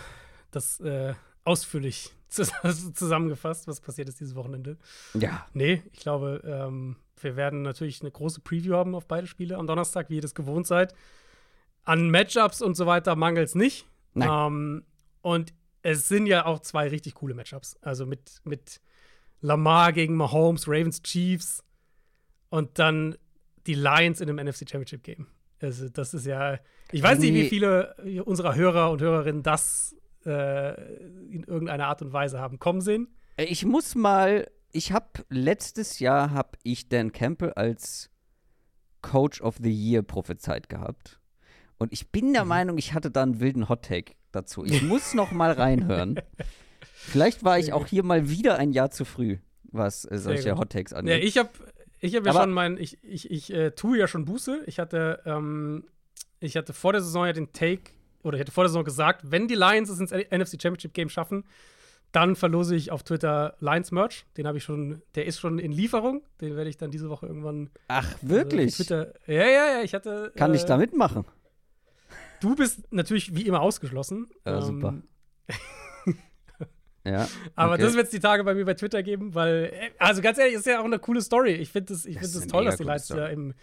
das äh, ausführlich zus- zusammengefasst, was passiert ist dieses Wochenende. Ja. Nee, ich glaube, ähm, wir werden natürlich eine große Preview haben auf beide Spiele am Donnerstag, wie ihr das gewohnt seid. An Matchups und so weiter mangelt es nicht. Nein. Ähm, und es sind ja auch zwei richtig coole Matchups. Also mit, mit Lamar gegen Mahomes, Ravens, Chiefs und dann die Lions in einem NFC Championship Game. Also, das ist ja. Ich weiß nicht, wie viele unserer Hörer und Hörerinnen das äh, in irgendeiner Art und Weise haben kommen sehen. Ich muss mal, ich habe letztes Jahr habe ich Dan Campbell als Coach of the Year prophezeit gehabt. Und ich bin der Meinung, ich hatte da einen wilden Hot Take dazu. Ich muss noch mal reinhören. Vielleicht war ich auch hier mal wieder ein Jahr zu früh, was äh, solche gut. Hot Takes Ja, angeht. ich habe ich hab ja Aber- schon mein, ich, ich, ich äh, tue ja schon Buße. Ich hatte, ähm, ich hatte vor der Saison ja den Take, oder ich hatte vor der Saison gesagt, wenn die Lions es ins NFC Championship Game schaffen, dann verlose ich auf Twitter Lions Merch. Den habe ich schon, der ist schon in Lieferung. Den werde ich dann diese Woche irgendwann. Ach, also auf wirklich? Twitter, ja, ja, ja, ich hatte. Kann äh, ich da mitmachen? Du bist natürlich wie immer ausgeschlossen. Ähm, Ja, super. Ja. Aber okay. das wird es die Tage bei mir bei Twitter geben, weil, äh, also ganz ehrlich, ist ja auch eine coole Story. Ich finde es ich Das find es eine toll, dass die Lions da im,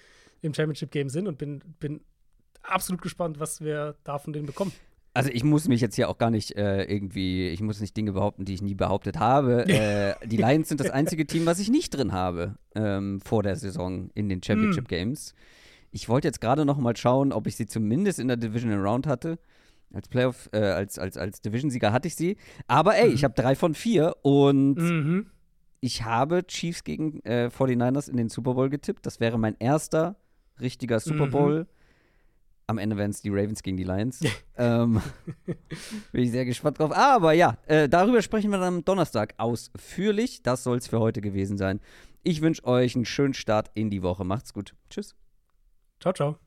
im Championship-Game sind und bin, bin absolut gespannt, was wir da von denen bekommen. Also ich muss mich jetzt hier auch gar nicht äh, irgendwie, ich muss nicht Dinge behaupten, die ich nie behauptet habe. äh, die Lions sind das einzige Team, was ich nicht drin habe ähm, vor der Saison in den Championship Games. Ich wollte jetzt gerade noch mal schauen, ob ich sie zumindest in der Divisional Round hatte. Als Playoff, äh, als, als, als Division-Sieger hatte ich sie. Aber ey, ich habe drei von vier und Mhm. ich habe Chiefs gegen äh, 49ers in den Super Bowl getippt. Das wäre mein erster richtiger Super Mhm. Am Ende wären es die Ravens gegen die Lions. ähm, bin ich sehr gespannt drauf. Aber ja, äh, darüber sprechen wir dann am Donnerstag ausführlich. Das soll es für heute gewesen sein. Ich wünsche euch einen schönen Start in die Woche. Macht's gut. Tschüss. Ciao, ciao.